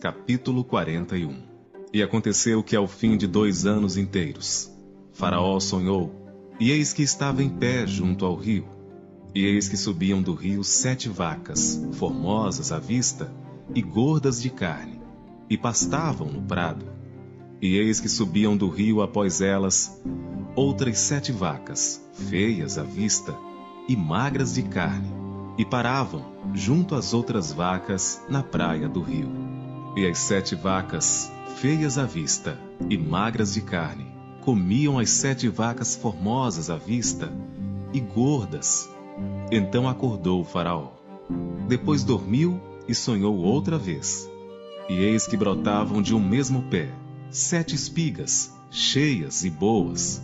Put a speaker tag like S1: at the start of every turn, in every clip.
S1: Capítulo 41 E aconteceu que ao fim de dois anos inteiros, Faraó sonhou, e eis que estava em pé junto ao rio. E eis que subiam do rio sete vacas, formosas à vista e gordas de carne, e pastavam no prado. E eis que subiam do rio após elas outras sete vacas, feias à vista e magras de carne, e paravam junto às outras vacas na praia do rio. E as sete vacas, feias à vista e magras de carne, comiam as sete vacas formosas à vista e gordas. Então acordou o Faraó. Depois dormiu e sonhou outra vez. E eis que brotavam de um mesmo pé sete espigas, cheias e boas.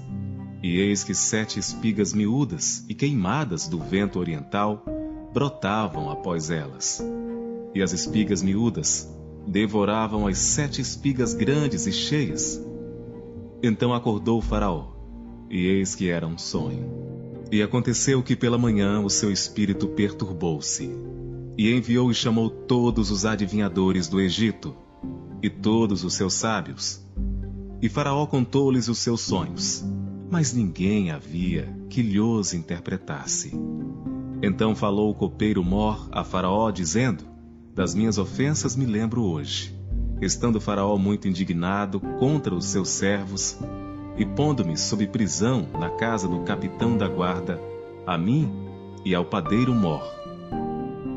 S1: E eis que sete espigas miúdas e queimadas do vento oriental brotavam após elas. E as espigas miúdas devoravam as sete espigas grandes e cheias. Então acordou o Faraó, e eis que era um sonho. E aconteceu que pela manhã o seu espírito perturbou-se, e enviou e chamou todos os adivinhadores do Egito, e todos os seus sábios. E Faraó contou-lhes os seus sonhos, mas ninguém havia que lhos interpretasse. Então falou o copeiro Mor a Faraó, dizendo: Das minhas ofensas me lembro hoje. Estando Faraó muito indignado contra os seus servos, e pondo-me sob prisão na casa do capitão da guarda, a mim e ao padeiro Mor.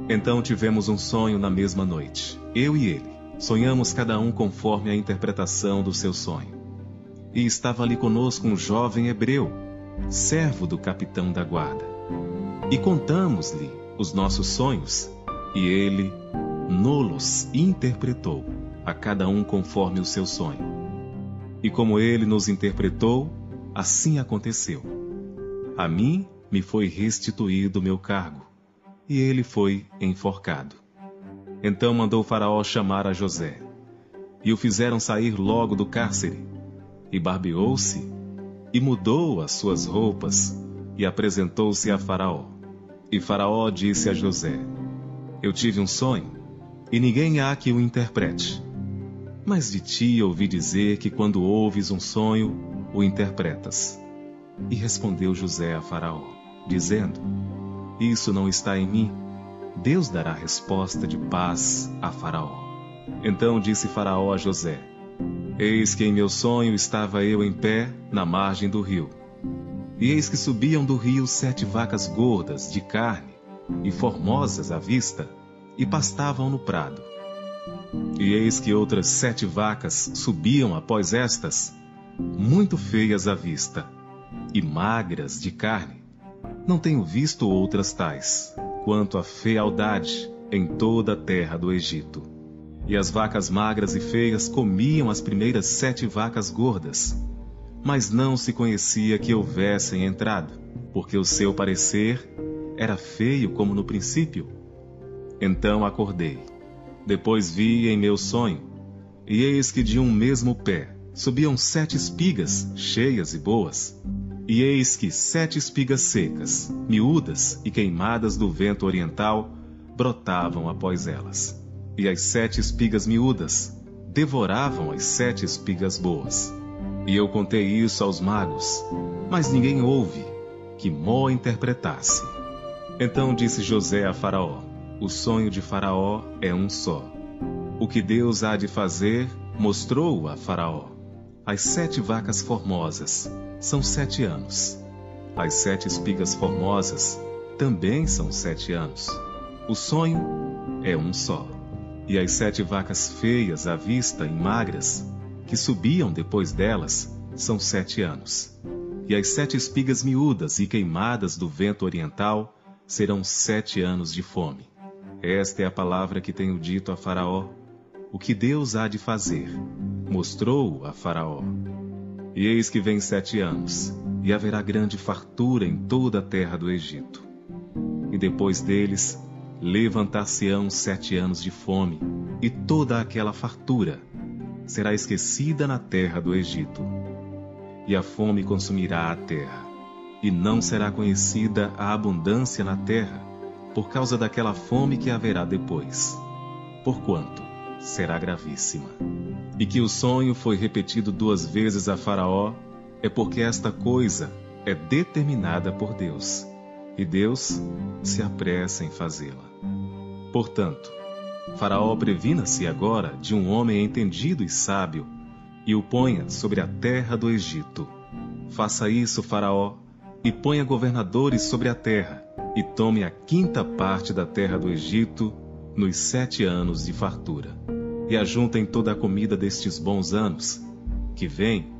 S1: Então tivemos um sonho na mesma noite, eu e ele. Sonhamos cada um conforme a interpretação do seu sonho. E estava ali conosco um jovem hebreu, servo do capitão da guarda. E contamos-lhe os nossos sonhos, e ele nolos interpretou, a cada um conforme o seu sonho. E como ele nos interpretou, assim aconteceu. A mim me foi restituído meu cargo, e ele foi enforcado. Então mandou Faraó chamar a José, e o fizeram sair logo do cárcere, e barbeou-se, e mudou as suas roupas, e apresentou-se a Faraó. E Faraó disse a José: Eu tive um sonho, e ninguém há que o interprete. Mas de ti ouvi dizer que quando ouves um sonho, o interpretas. E respondeu José a Faraó, dizendo: Isso não está em mim. Deus dará resposta de paz a Faraó. Então disse Faraó a José: Eis que em meu sonho estava eu em pé na margem do rio e eis que subiam do rio sete vacas gordas, de carne, e formosas à vista, e pastavam no prado. E eis que outras sete vacas subiam após estas, muito feias à vista, e magras de carne. Não tenho visto outras tais, quanto a fealdade em toda a terra do Egito. E as vacas magras e feias comiam as primeiras sete vacas gordas, mas não se conhecia que houvessem entrado, porque o seu parecer era feio como no princípio. Então acordei. Depois vi em meu sonho, e eis que de um mesmo pé subiam sete espigas, cheias e boas, e eis que sete espigas secas, miúdas e queimadas do vento oriental, brotavam após elas. E as sete espigas miúdas devoravam as sete espigas boas. E eu contei isso aos magos, mas ninguém ouve que Mó interpretasse. Então disse José a Faraó: O sonho de Faraó é um só. O que Deus há de fazer, mostrou a Faraó. As sete vacas formosas são sete anos. As sete espigas formosas também são sete anos. O sonho é um só. E as sete vacas feias à vista e magras que subiam depois delas são sete anos. E as sete espigas miúdas e queimadas do vento oriental serão sete anos de fome. Esta é a palavra que tenho dito a Faraó. O que Deus há de fazer, mostrou a Faraó. E eis que vem sete anos, e haverá grande fartura em toda a terra do Egito. E depois deles, levantar-se-ão sete anos de fome, e toda aquela fartura será esquecida na terra do Egito. E a fome consumirá a terra, e não será conhecida a abundância na terra, por causa daquela fome que haverá depois. Porquanto será gravíssima. E que o sonho foi repetido duas vezes a Faraó é porque esta coisa é determinada por Deus, e Deus se apressa em fazê-la. Portanto, Faraó previna-se agora de um homem entendido e sábio, e o ponha sobre a terra do Egito. Faça isso, Faraó, e ponha governadores sobre a terra, e tome a quinta parte da terra do Egito nos sete anos de fartura. E ajuntem toda a comida destes bons anos, que vem,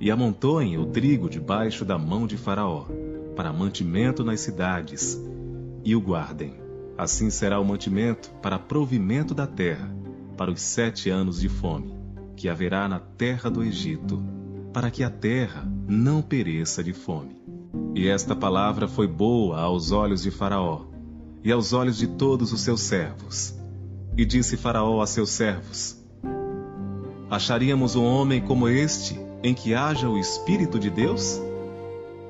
S1: e amontoem o trigo debaixo da mão de Faraó, para mantimento nas cidades, e o guardem. Assim será o mantimento para provimento da terra, para os sete anos de fome, que haverá na terra do Egito, para que a terra não pereça de fome. E esta palavra foi boa aos olhos de Faraó e aos olhos de todos os seus servos. E disse Faraó a seus servos: Acharíamos um homem como este, em que haja o Espírito de Deus?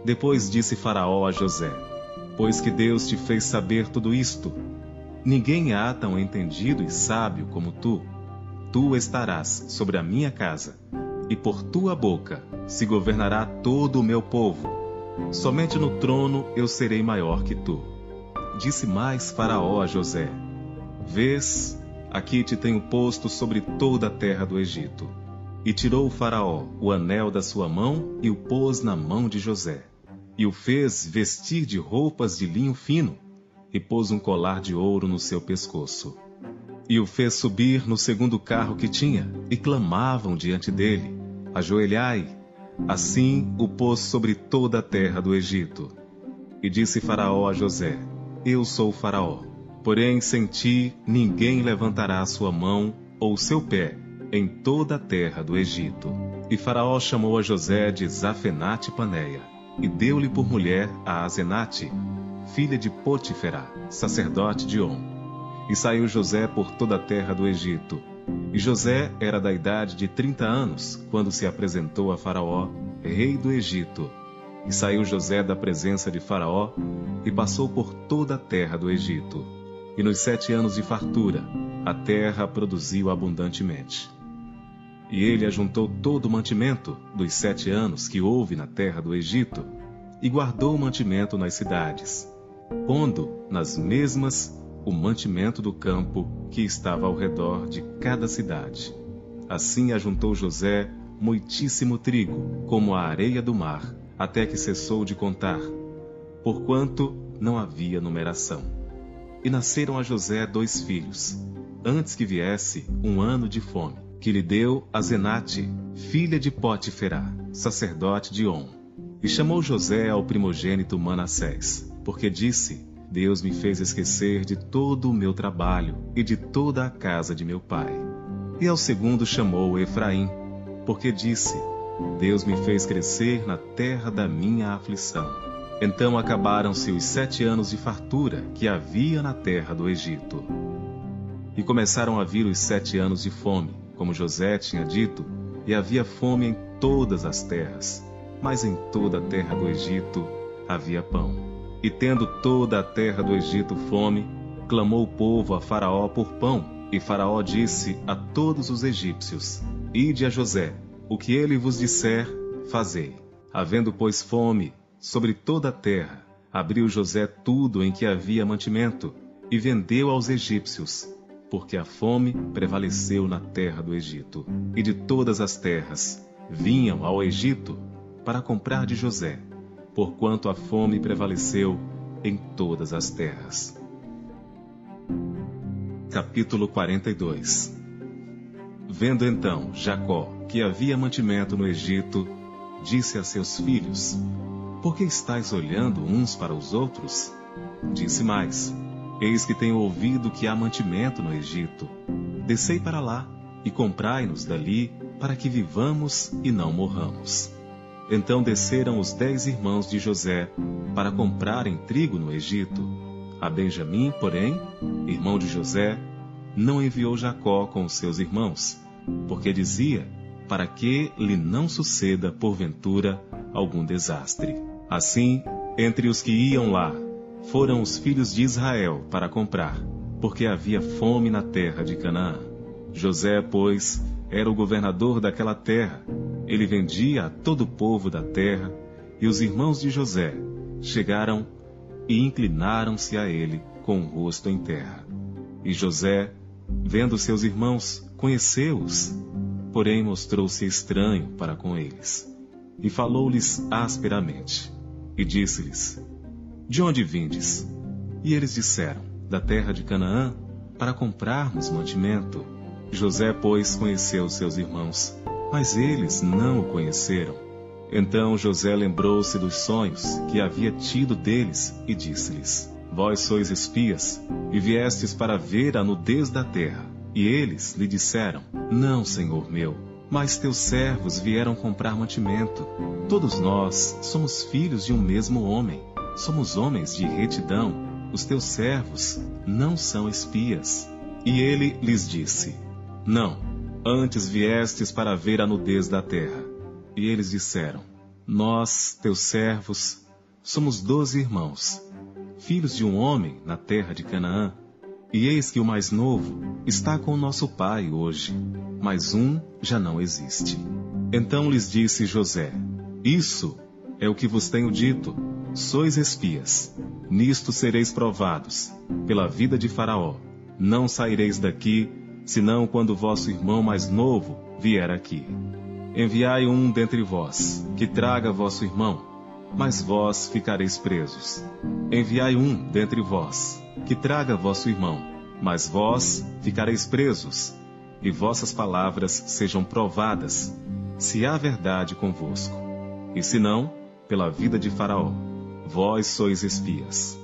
S1: Depois disse Faraó a José: Pois que Deus te fez saber tudo isto, ninguém há tão entendido e sábio como tu. Tu estarás sobre a minha casa, e por tua boca se governará todo o meu povo. Somente no trono eu serei maior que tu. Disse mais Faraó a José: Vês, aqui te tenho posto sobre toda a terra do Egito. E tirou o Faraó o anel da sua mão e o pôs na mão de José. E o fez vestir de roupas de linho fino, e pôs um colar de ouro no seu pescoço. E o fez subir no segundo carro que tinha, e clamavam diante dele: Ajoelhai. Assim o pôs sobre toda a terra do Egito. E disse Faraó a José: Eu sou Faraó Porém, sem ti ninguém levantará sua mão ou seu pé em toda a terra do Egito. E Faraó chamou a José de Zafenate Paneia, e deu-lhe por mulher a Azenate, filha de Potifera, sacerdote de On. E saiu José por toda a terra do Egito. E José era da idade de trinta anos, quando se apresentou a Faraó, rei do Egito. E saiu José da presença de Faraó, e passou por toda a terra do Egito e nos sete anos de fartura, a terra produziu abundantemente. E ele ajuntou todo o mantimento dos sete anos que houve na terra do Egito, e guardou o mantimento nas cidades, pondo nas mesmas o mantimento do campo que estava ao redor de cada cidade. Assim ajuntou José muitíssimo trigo, como a areia do mar, até que cessou de contar, porquanto não havia numeração. E nasceram a José dois filhos, antes que viesse um ano de fome, que lhe deu a Zenate, filha de Potiferá, sacerdote de On. E chamou José ao primogênito Manassés, porque disse: Deus me fez esquecer de todo o meu trabalho e de toda a casa de meu pai. E ao segundo chamou Efraim, porque disse: Deus me fez crescer na terra da minha aflição. Então acabaram-se os sete anos de fartura que havia na terra do Egito. E começaram a vir os sete anos de fome, como José tinha dito, e havia fome em todas as terras, mas em toda a terra do Egito havia pão. E tendo toda a terra do Egito fome, clamou o povo a Faraó por pão, e Faraó disse a todos os egípcios: Ide a José, o que ele vos disser, fazei. Havendo, pois, fome, sobre toda a terra. Abriu José tudo em que havia mantimento e vendeu aos egípcios, porque a fome prevaleceu na terra do Egito. E de todas as terras vinham ao Egito para comprar de José, porquanto a fome prevaleceu em todas as terras. Capítulo 42 Vendo então Jacó que havia mantimento no Egito, disse a seus filhos: por que estáis olhando uns para os outros? Disse mais: Eis que tenho ouvido que há mantimento no Egito. Descei para lá e comprai-nos dali, para que vivamos e não morramos. Então desceram os dez irmãos de José para comprarem trigo no Egito. A Benjamim, porém, irmão de José, não enviou Jacó com os seus irmãos, porque dizia: para que lhe não suceda, porventura, algum desastre. Assim, entre os que iam lá, foram os filhos de Israel para comprar, porque havia fome na terra de Canaã. José, pois, era o governador daquela terra. Ele vendia a todo o povo da terra, e os irmãos de José chegaram e inclinaram-se a ele com o rosto em terra. E José, vendo seus irmãos, conheceu-os, porém mostrou-se estranho para com eles. E falou-lhes asperamente, e disse-lhes: De onde vindes? E eles disseram: Da terra de Canaã, para comprarmos mantimento. José, pois, conheceu seus irmãos, mas eles não o conheceram. Então José lembrou-se dos sonhos que havia tido deles e disse-lhes: Vós sois espias e viestes para ver a nudez da terra. E eles lhe disseram: Não, senhor meu, mas teus servos vieram comprar mantimento. Todos nós somos filhos de um mesmo homem. Somos homens de retidão. Os teus servos não são espias. E ele lhes disse: Não, antes viestes para ver a nudez da terra. E eles disseram: Nós, teus servos, somos doze irmãos, filhos de um homem na terra de Canaã. E eis que o mais novo está com o nosso pai hoje, mas um já não existe. Então lhes disse José: Isso é o que vos tenho dito. Sois espias. Nisto sereis provados, pela vida de Faraó. Não saireis daqui, senão quando vosso irmão mais novo vier aqui. Enviai um dentre vós, que traga vosso irmão, mas vós ficareis presos. Enviai um dentre vós, que traga vosso irmão, mas vós ficareis presos, e vossas palavras sejam provadas, se há verdade convosco. E se não, pela vida de Faraó, vós sois espias.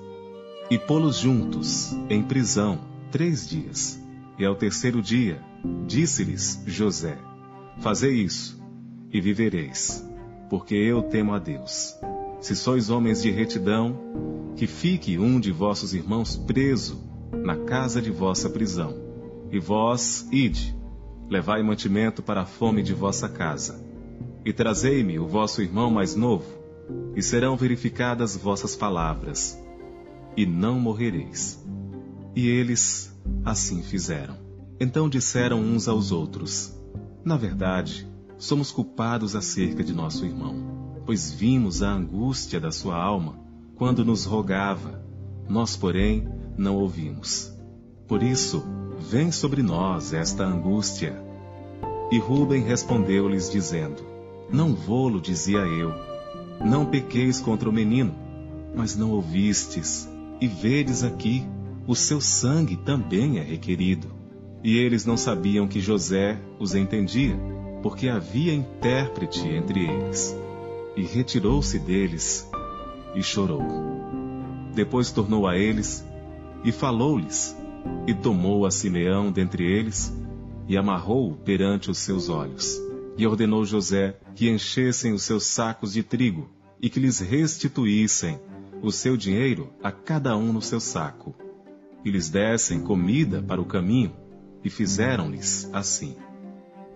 S1: E pô-los juntos, em prisão, três dias. E ao terceiro dia, disse-lhes José: Fazei isso, e vivereis, porque eu temo a Deus. Se sois homens de retidão, que fique um de vossos irmãos preso na casa de vossa prisão. E vós, ide, levai mantimento para a fome de vossa casa. E trazei-me o vosso irmão mais novo, e serão verificadas vossas palavras, e não morrereis. E eles assim fizeram. Então disseram uns aos outros: Na verdade, somos culpados acerca de nosso irmão pois vimos a angústia da sua alma quando nos rogava. Nós, porém, não ouvimos. Por isso, vem sobre nós esta angústia. E Ruben respondeu-lhes, dizendo: Não vou-lo, dizia eu. Não pequeis contra o menino, mas não ouvistes, e vedes aqui, o seu sangue também é requerido. E eles não sabiam que José os entendia, porque havia intérprete entre eles e retirou-se deles e chorou. Depois tornou a eles e falou-lhes, e tomou a Simeão dentre eles e amarrou-o perante os seus olhos. E ordenou José que enchessem os seus sacos de trigo e que lhes restituíssem o seu dinheiro a cada um no seu saco, e lhes dessem comida para o caminho, e fizeram-lhes assim.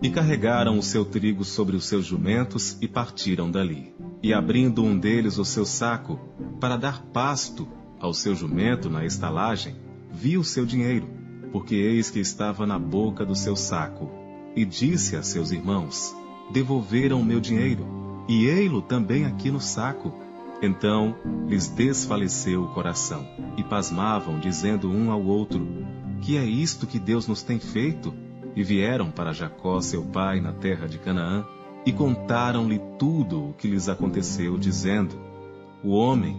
S1: E carregaram o seu trigo sobre os seus jumentos e partiram dali. E abrindo um deles o seu saco, para dar pasto ao seu jumento na estalagem, viu o seu dinheiro, porque eis que estava na boca do seu saco. E disse a seus irmãos: Devolveram o meu dinheiro, e ei-lo também aqui no saco. Então lhes desfaleceu o coração, e pasmavam, dizendo um ao outro: Que é isto que Deus nos tem feito? E vieram para Jacó, seu pai, na terra de Canaã, e contaram-lhe tudo o que lhes aconteceu, dizendo: O homem,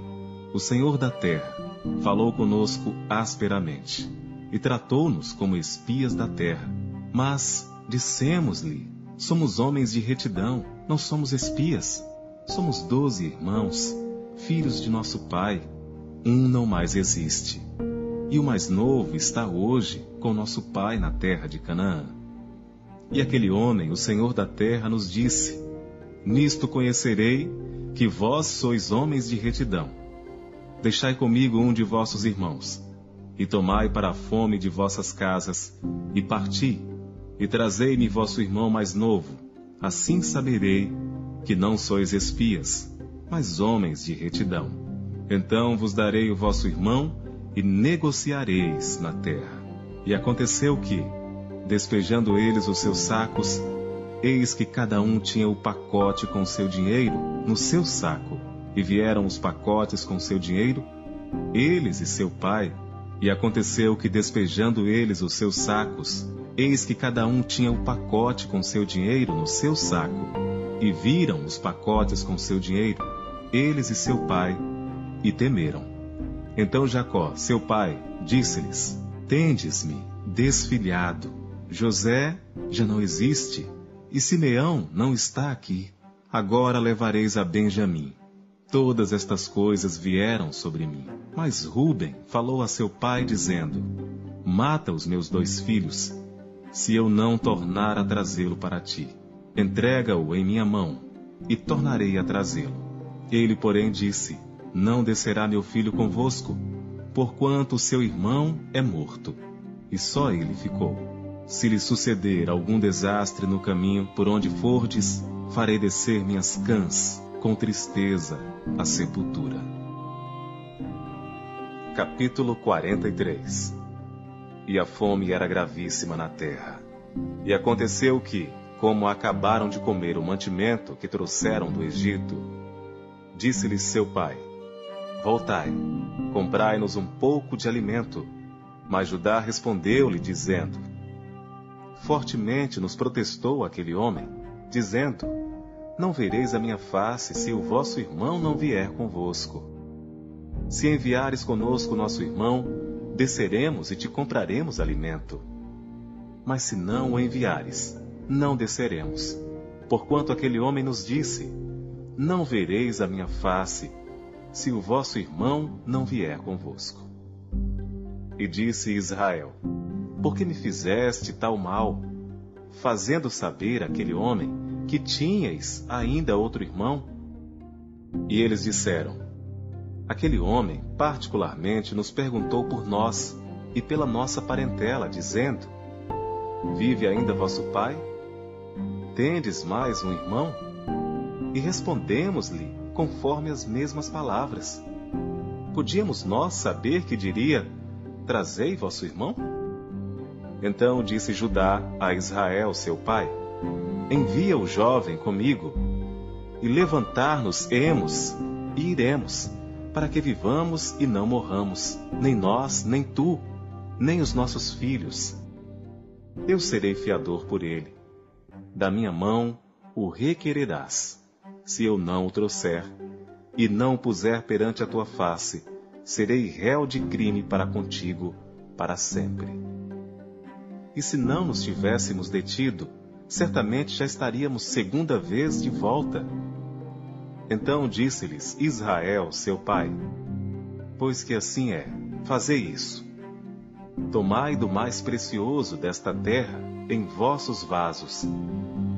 S1: o Senhor da terra, falou conosco asperamente, e tratou-nos como espias da terra. Mas dissemos-lhe: Somos homens de retidão, não somos espias. Somos doze irmãos, filhos de nosso pai. Um não mais existe e o mais novo está hoje com nosso pai na terra de Canaã. E aquele homem, o Senhor da terra, nos disse: Nisto conhecerei que vós sois homens de retidão. Deixai comigo um de vossos irmãos, e tomai para a fome de vossas casas, e parti, e trazei-me vosso irmão mais novo, assim saberei que não sois espias, mas homens de retidão. Então vos darei o vosso irmão, e negociareis na terra. E aconteceu que, Despejando eles os seus sacos, eis que cada um tinha o pacote com seu dinheiro no seu saco. E vieram os pacotes com seu dinheiro, eles e seu pai. E aconteceu que, despejando eles os seus sacos, eis que cada um tinha o pacote com seu dinheiro no seu saco. E viram os pacotes com seu dinheiro, eles e seu pai, e temeram. Então Jacó, seu pai, disse-lhes: Tendes-me desfilhado. José já não existe, e Simeão não está aqui. Agora levareis a Benjamim. Todas estas coisas vieram sobre mim. Mas Ruben falou a seu pai, dizendo: Mata os meus dois filhos, se eu não tornar a trazê-lo para ti. Entrega-o em minha mão, e tornarei a trazê-lo. Ele, porém, disse: Não descerá meu filho convosco, porquanto seu irmão é morto. E só ele ficou. Se lhe suceder algum desastre no caminho por onde fordes, farei descer minhas cãs com tristeza a sepultura. Capítulo 43 E a fome era gravíssima na terra. E aconteceu que, como acabaram de comer o mantimento que trouxeram do Egito, disse-lhes seu pai: Voltai, comprai-nos um pouco de alimento. Mas Judá respondeu-lhe, dizendo: Fortemente nos protestou aquele homem, dizendo: não vereis a minha face se o vosso irmão não vier convosco. Se enviares conosco nosso irmão, desceremos e te compraremos alimento. Mas se não o enviares, não desceremos, porquanto aquele homem nos disse: Não vereis a minha face, se o vosso irmão não vier convosco. E disse Israel: Por que me fizeste tal mal, fazendo saber aquele homem que tinhais ainda outro irmão? E eles disseram: Aquele homem, particularmente, nos perguntou por nós e pela nossa parentela, dizendo: Vive ainda vosso pai? Tendes mais um irmão? E respondemos-lhe conforme as mesmas palavras. Podíamos nós saber que diria: Trazei vosso irmão? Então disse Judá a Israel, seu pai: envia o jovem comigo, e levantar-nos-emos e iremos, para que vivamos e não morramos, nem nós, nem tu, nem os nossos filhos. Eu serei fiador por ele. Da minha mão o requererás. Se eu não o trouxer, e não o puser perante a tua face, serei réu de crime para contigo para sempre. E se não nos tivéssemos detido, certamente já estaríamos segunda vez de volta. Então disse-lhes Israel, seu pai: Pois que assim é, fazei isso. Tomai do mais precioso desta terra em vossos vasos,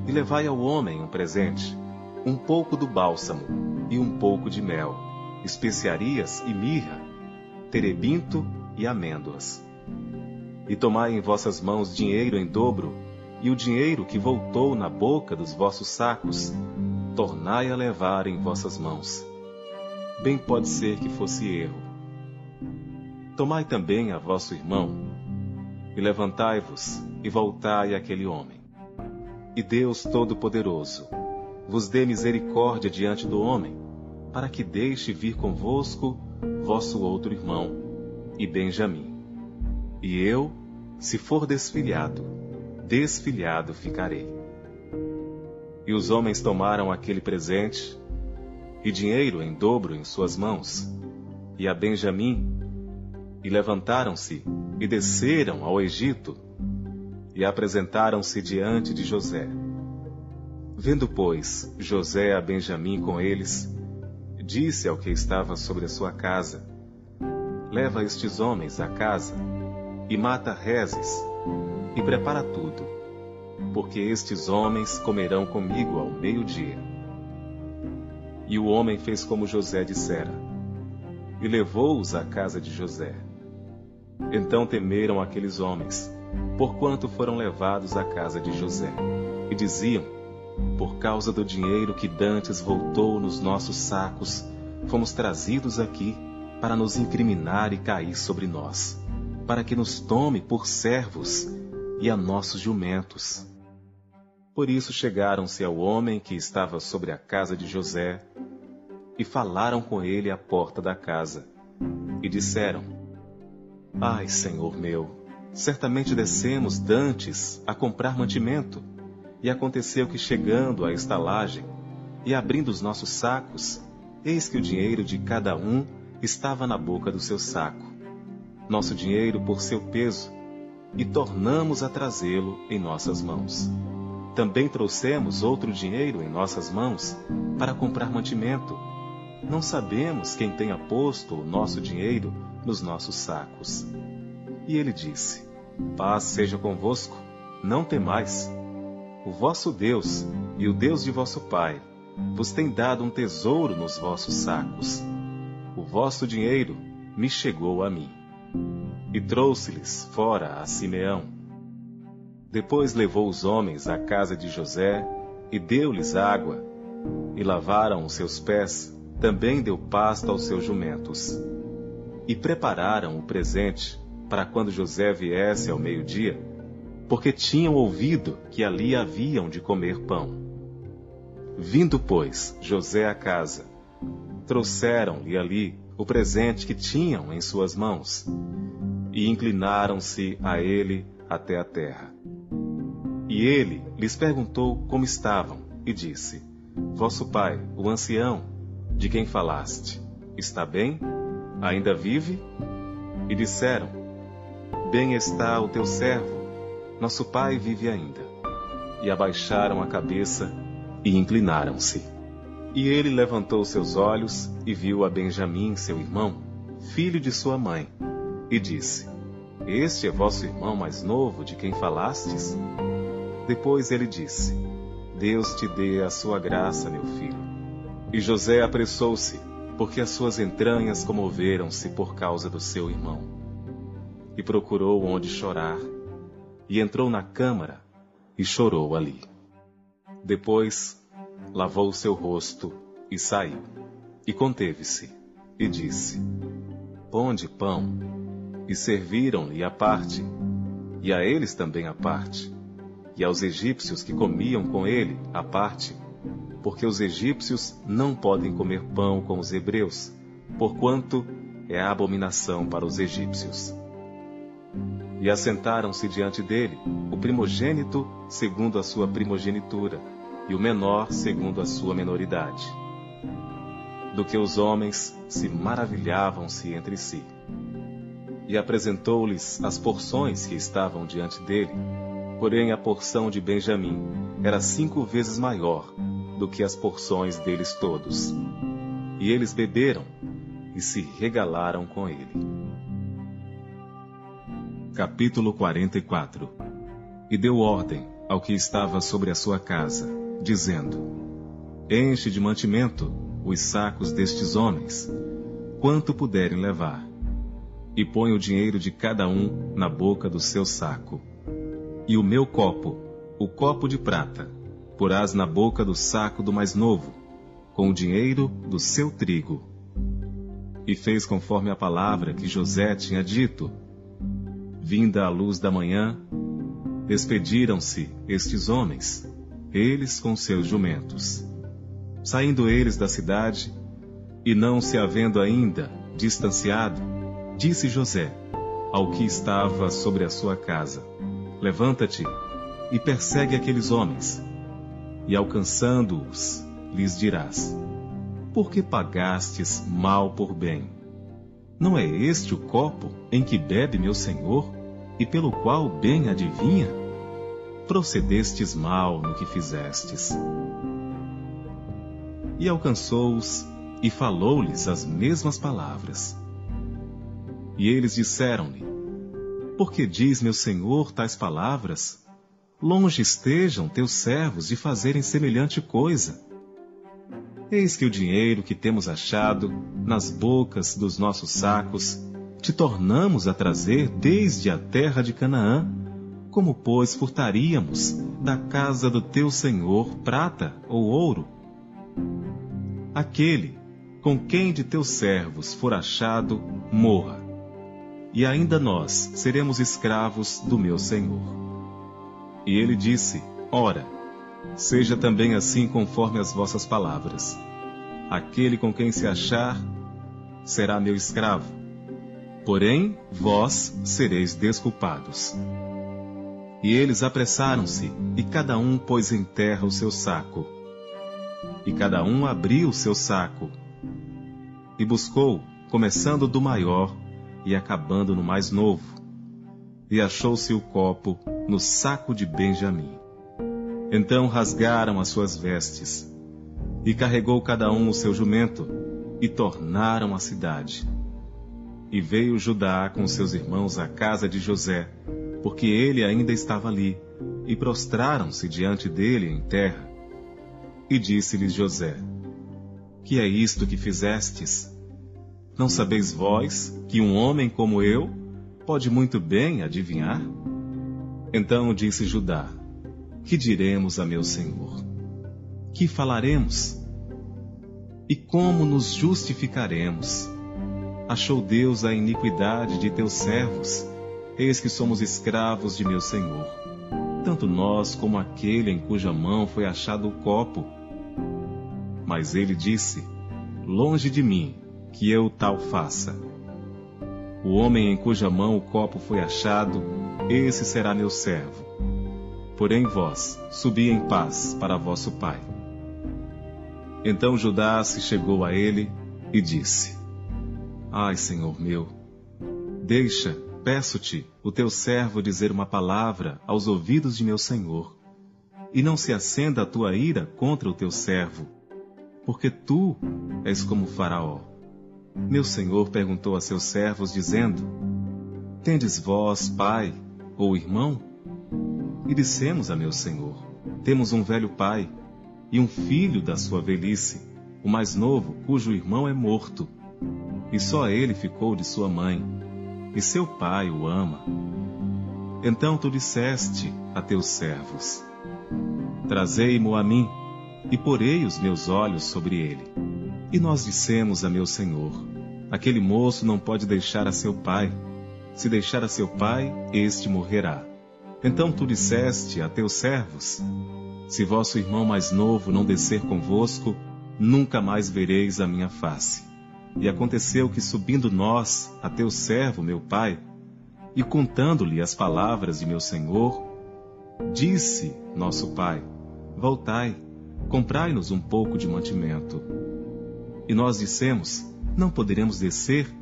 S1: e levai ao homem um presente, um pouco do bálsamo e um pouco de mel, especiarias e mirra, terebinto e amêndoas. E tomai em vossas mãos dinheiro em dobro, e o dinheiro que voltou na boca dos vossos sacos, tornai a levar em vossas mãos. Bem pode ser que fosse erro. Tomai também a vosso irmão, e levantai-vos, e voltai àquele homem. E Deus Todo-Poderoso vos dê misericórdia diante do homem, para que deixe vir convosco vosso outro irmão, e Benjamim. E eu, se for desfilhado, desfilhado ficarei. E os homens tomaram aquele presente, e dinheiro em dobro em suas mãos, e a Benjamim, e levantaram-se, e desceram ao Egito, e apresentaram-se diante de José. Vendo, pois, José a Benjamim com eles, disse ao que estava sobre a sua casa: Leva estes homens à casa, e mata rezes, e prepara tudo, porque estes homens comerão comigo ao meio-dia. E o homem fez como José dissera, e levou-os à casa de José. Então temeram aqueles homens, porquanto foram levados à casa de José, e diziam: Por causa do dinheiro que dantes voltou nos nossos sacos, fomos trazidos aqui para nos incriminar e cair sobre nós, para que nos tome por servos e a nossos jumentos. Por isso chegaram-se ao homem que estava sobre a casa de José e falaram com ele à porta da casa. E disseram: Ai, senhor meu, certamente descemos dantes a comprar mantimento. E aconteceu que, chegando à estalagem e abrindo os nossos sacos, eis que o dinheiro de cada um estava na boca do seu saco, nosso dinheiro por seu peso, e tornamos a trazê-lo em nossas mãos. Também trouxemos outro dinheiro em nossas mãos para comprar mantimento. Não sabemos quem tenha posto o nosso dinheiro nos nossos sacos. E ele disse: Paz seja convosco, não temais. O vosso Deus e o Deus de vosso Pai vos tem dado um tesouro nos vossos sacos. O vosso dinheiro me chegou a mim. E trouxe-lhes fora a Simeão. Depois levou os homens à casa de José e deu-lhes água, e lavaram os seus pés, também deu pasto aos seus jumentos. E prepararam o presente para quando José viesse ao meio-dia, porque tinham ouvido que ali haviam de comer pão. Vindo, pois, José à casa, trouxeram-lhe ali o presente que tinham em suas mãos, e inclinaram-se a ele até a terra. E ele lhes perguntou como estavam, e disse: Vosso pai, o ancião, de quem falaste, está bem? Ainda vive? E disseram: Bem está o teu servo, nosso pai vive ainda. E abaixaram a cabeça e inclinaram-se. E ele levantou seus olhos e viu a Benjamim, seu irmão, filho de sua mãe, e disse: Este é vosso irmão mais novo de quem falastes? Depois ele disse: Deus te dê a sua graça, meu filho. E José apressou-se, porque as suas entranhas comoveram-se por causa do seu irmão. E procurou onde chorar, e entrou na câmara e chorou ali. Depois lavou seu rosto e saiu. E conteve-se, e disse: Ponde pão. E serviram-lhe a parte, e a eles também a parte, e aos egípcios que comiam com ele a parte, porque os egípcios não podem comer pão com os hebreus, porquanto é abominação para os egípcios. E assentaram-se diante dele o primogênito segundo a sua primogenitura, e o menor segundo a sua menoridade. Do que os homens se maravilhavam-se entre si. E apresentou-lhes as porções que estavam diante dele, porém a porção de Benjamim era cinco vezes maior do que as porções deles todos. E eles beberam e se regalaram com ele. Capítulo 44 E deu ordem ao que estava sobre a sua casa, dizendo: Enche de mantimento os sacos destes homens, quanto puderem levar, e põe o dinheiro de cada um na boca do seu saco. E o meu copo, o copo de prata, porás na boca do saco do mais novo, com o dinheiro do seu trigo. E fez conforme a palavra que José tinha dito, Vinda a luz da manhã, despediram-se estes homens, eles com seus jumentos. Saindo eles da cidade, e não se havendo ainda distanciado, disse José ao que estava sobre a sua casa: Levanta-te e persegue aqueles homens, e alcançando-os, lhes dirás: Por que pagastes mal por bem? Não é este o copo em que bebe meu senhor? E pelo qual bem adivinha? Procedestes mal no que fizestes. E alcançou-os e falou-lhes as mesmas palavras. E eles disseram-lhe: Por que diz meu senhor tais palavras? Longe estejam teus servos de fazerem semelhante coisa. Eis que o dinheiro que temos achado nas bocas dos nossos sacos te tornamos a trazer desde a terra de Canaã? Como, pois, furtaríamos da casa do teu senhor prata ou ouro? Aquele com quem de teus servos for achado, morra. E ainda nós seremos escravos do meu senhor. E ele disse: Ora, seja também assim conforme as vossas palavras. Aquele com quem se achar será meu escravo. Porém, vós sereis desculpados. E eles apressaram-se, e cada um pôs em terra o seu saco. E cada um abriu o seu saco. E buscou, começando do maior e acabando no mais novo. E achou-se o copo no saco de Benjamim. Então rasgaram as suas vestes, e carregou cada um o seu jumento, e tornaram à cidade. E veio Judá com seus irmãos à casa de José, porque ele ainda estava ali, e prostraram-se diante dele em terra. E disse-lhes José: Que é isto que fizestes? Não sabeis vós que um homem como eu pode muito bem adivinhar? Então disse Judá: Que diremos a meu senhor? Que falaremos? E como nos justificaremos? Achou Deus a iniquidade de teus servos? Eis que somos escravos de meu Senhor. Tanto nós como aquele em cuja mão foi achado o copo. Mas ele disse: Longe de mim, que eu tal faça. O homem em cuja mão o copo foi achado, esse será meu servo. Porém vós, subi em paz para vosso pai. Então Judá se chegou a ele e disse: Ai, Senhor meu, deixa Peço-te, o teu servo, dizer uma palavra aos ouvidos de meu senhor, e não se acenda a tua ira contra o teu servo, porque tu és como Faraó. Meu senhor perguntou a seus servos, dizendo: Tendes vós pai ou irmão? E dissemos a meu senhor: Temos um velho pai e um filho da sua velhice, o mais novo, cujo irmão é morto, e só ele ficou de sua mãe e seu pai o ama. Então tu disseste a teus servos: Trazei-mo a mim, e porei os meus olhos sobre ele. E nós dissemos a meu senhor: Aquele moço não pode deixar a seu pai. Se deixar a seu pai, este morrerá. Então tu disseste a teus servos: Se vosso irmão mais novo não descer convosco, nunca mais vereis a minha face. E aconteceu que, subindo nós a teu servo, meu pai, e contando-lhe as palavras de meu senhor, disse nosso pai: Voltai, comprai-nos um pouco de mantimento. E nós dissemos: Não poderemos descer,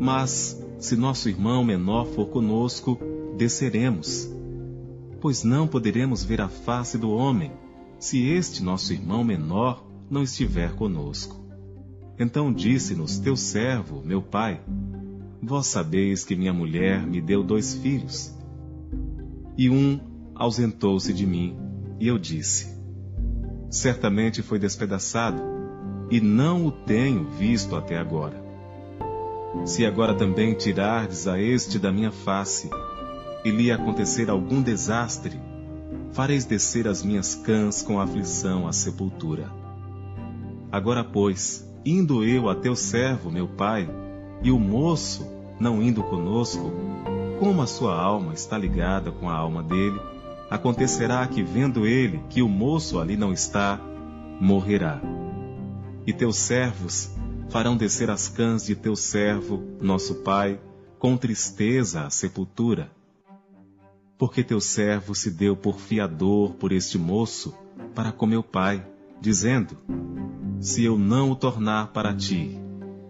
S1: mas se nosso irmão menor for conosco, desceremos. Pois não poderemos ver a face do homem, se este nosso irmão menor não estiver conosco. Então disse-nos teu servo, meu pai: Vós sabeis que minha mulher me deu dois filhos. E um ausentou-se de mim, e eu disse: Certamente foi despedaçado, e não o tenho visto até agora. Se agora também tirardes a este da minha face, e lhe acontecer algum desastre, fareis descer as minhas cãs com aflição à sepultura. Agora, pois, indo eu a teu servo, meu pai, e o moço não indo conosco, como a sua alma está ligada com a alma dele, acontecerá que, vendo ele que o moço ali não está, morrerá. E teus servos farão descer as cãs de teu servo, nosso pai, com tristeza à sepultura. Porque teu servo se deu por fiador por este moço para com meu pai, dizendo: se eu não o tornar para ti,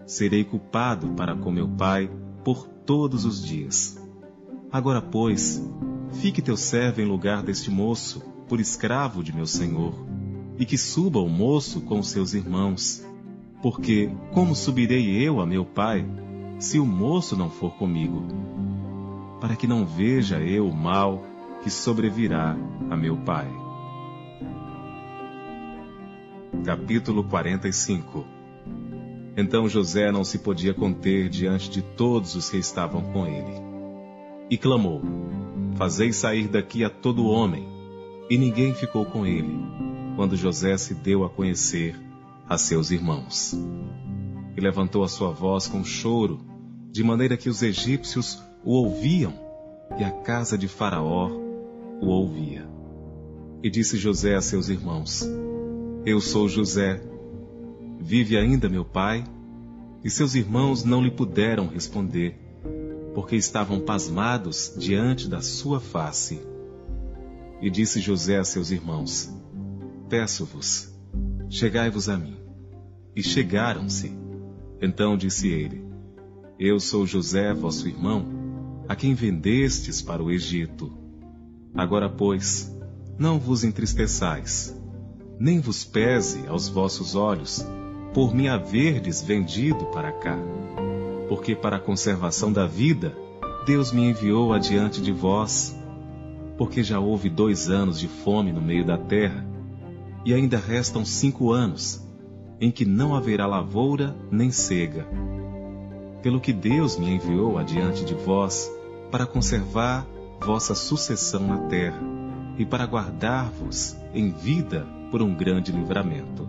S1: serei culpado para com meu pai por todos os dias. Agora, pois, fique teu servo em lugar deste moço, por escravo de meu senhor, e que suba o moço com seus irmãos. Porque como subirei eu a meu pai, se o moço não for comigo? Para que não veja eu o mal que sobrevirá a meu pai. Capítulo 45 Então José não se podia conter diante de todos os que estavam com ele. E clamou: Fazei sair daqui a todo homem. E ninguém ficou com ele, quando José se deu a conhecer a seus irmãos. E levantou a sua voz com choro, de maneira que os egípcios o ouviam, e a casa de Faraó o ouvia. E disse José a seus irmãos: Eu sou José. Vive ainda meu pai? E seus irmãos não lhe puderam responder, porque estavam pasmados diante da sua face. E disse José a seus irmãos: Peço-vos, chegai-vos a mim. E chegaram-se. Então disse ele: Eu sou José, vosso irmão, a quem vendestes para o Egito. Agora, pois, não vos entristeçais, nem vos pese aos vossos olhos, por me haverdes vendido para cá. Porque para a conservação da vida, Deus me enviou adiante de vós porque já houve dois anos de fome no meio da terra, e ainda restam cinco anos, em que não haverá lavoura nem cega. Pelo que Deus me enviou adiante de vós, para conservar vossa sucessão na terra, e para guardar-vos em vida por um grande livramento.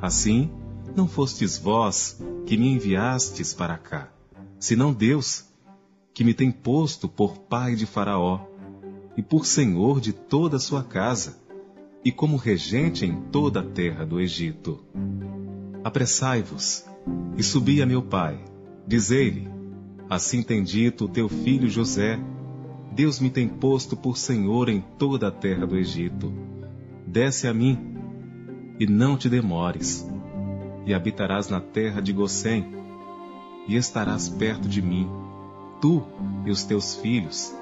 S1: Assim, não fostes vós que me enviastes para cá, senão Deus, que me tem posto por pai de Faraó, e por senhor de toda a sua casa, e como regente em toda a terra do Egito. Apressai-vos, e subi a meu pai, dizei-lhe, assim tem dito o teu filho José, Deus me tem posto por senhor em toda a terra do Egito. Desce a mim, e não te demores, e habitarás na terra de Gosém, e estarás perto de mim, tu e os teus filhos,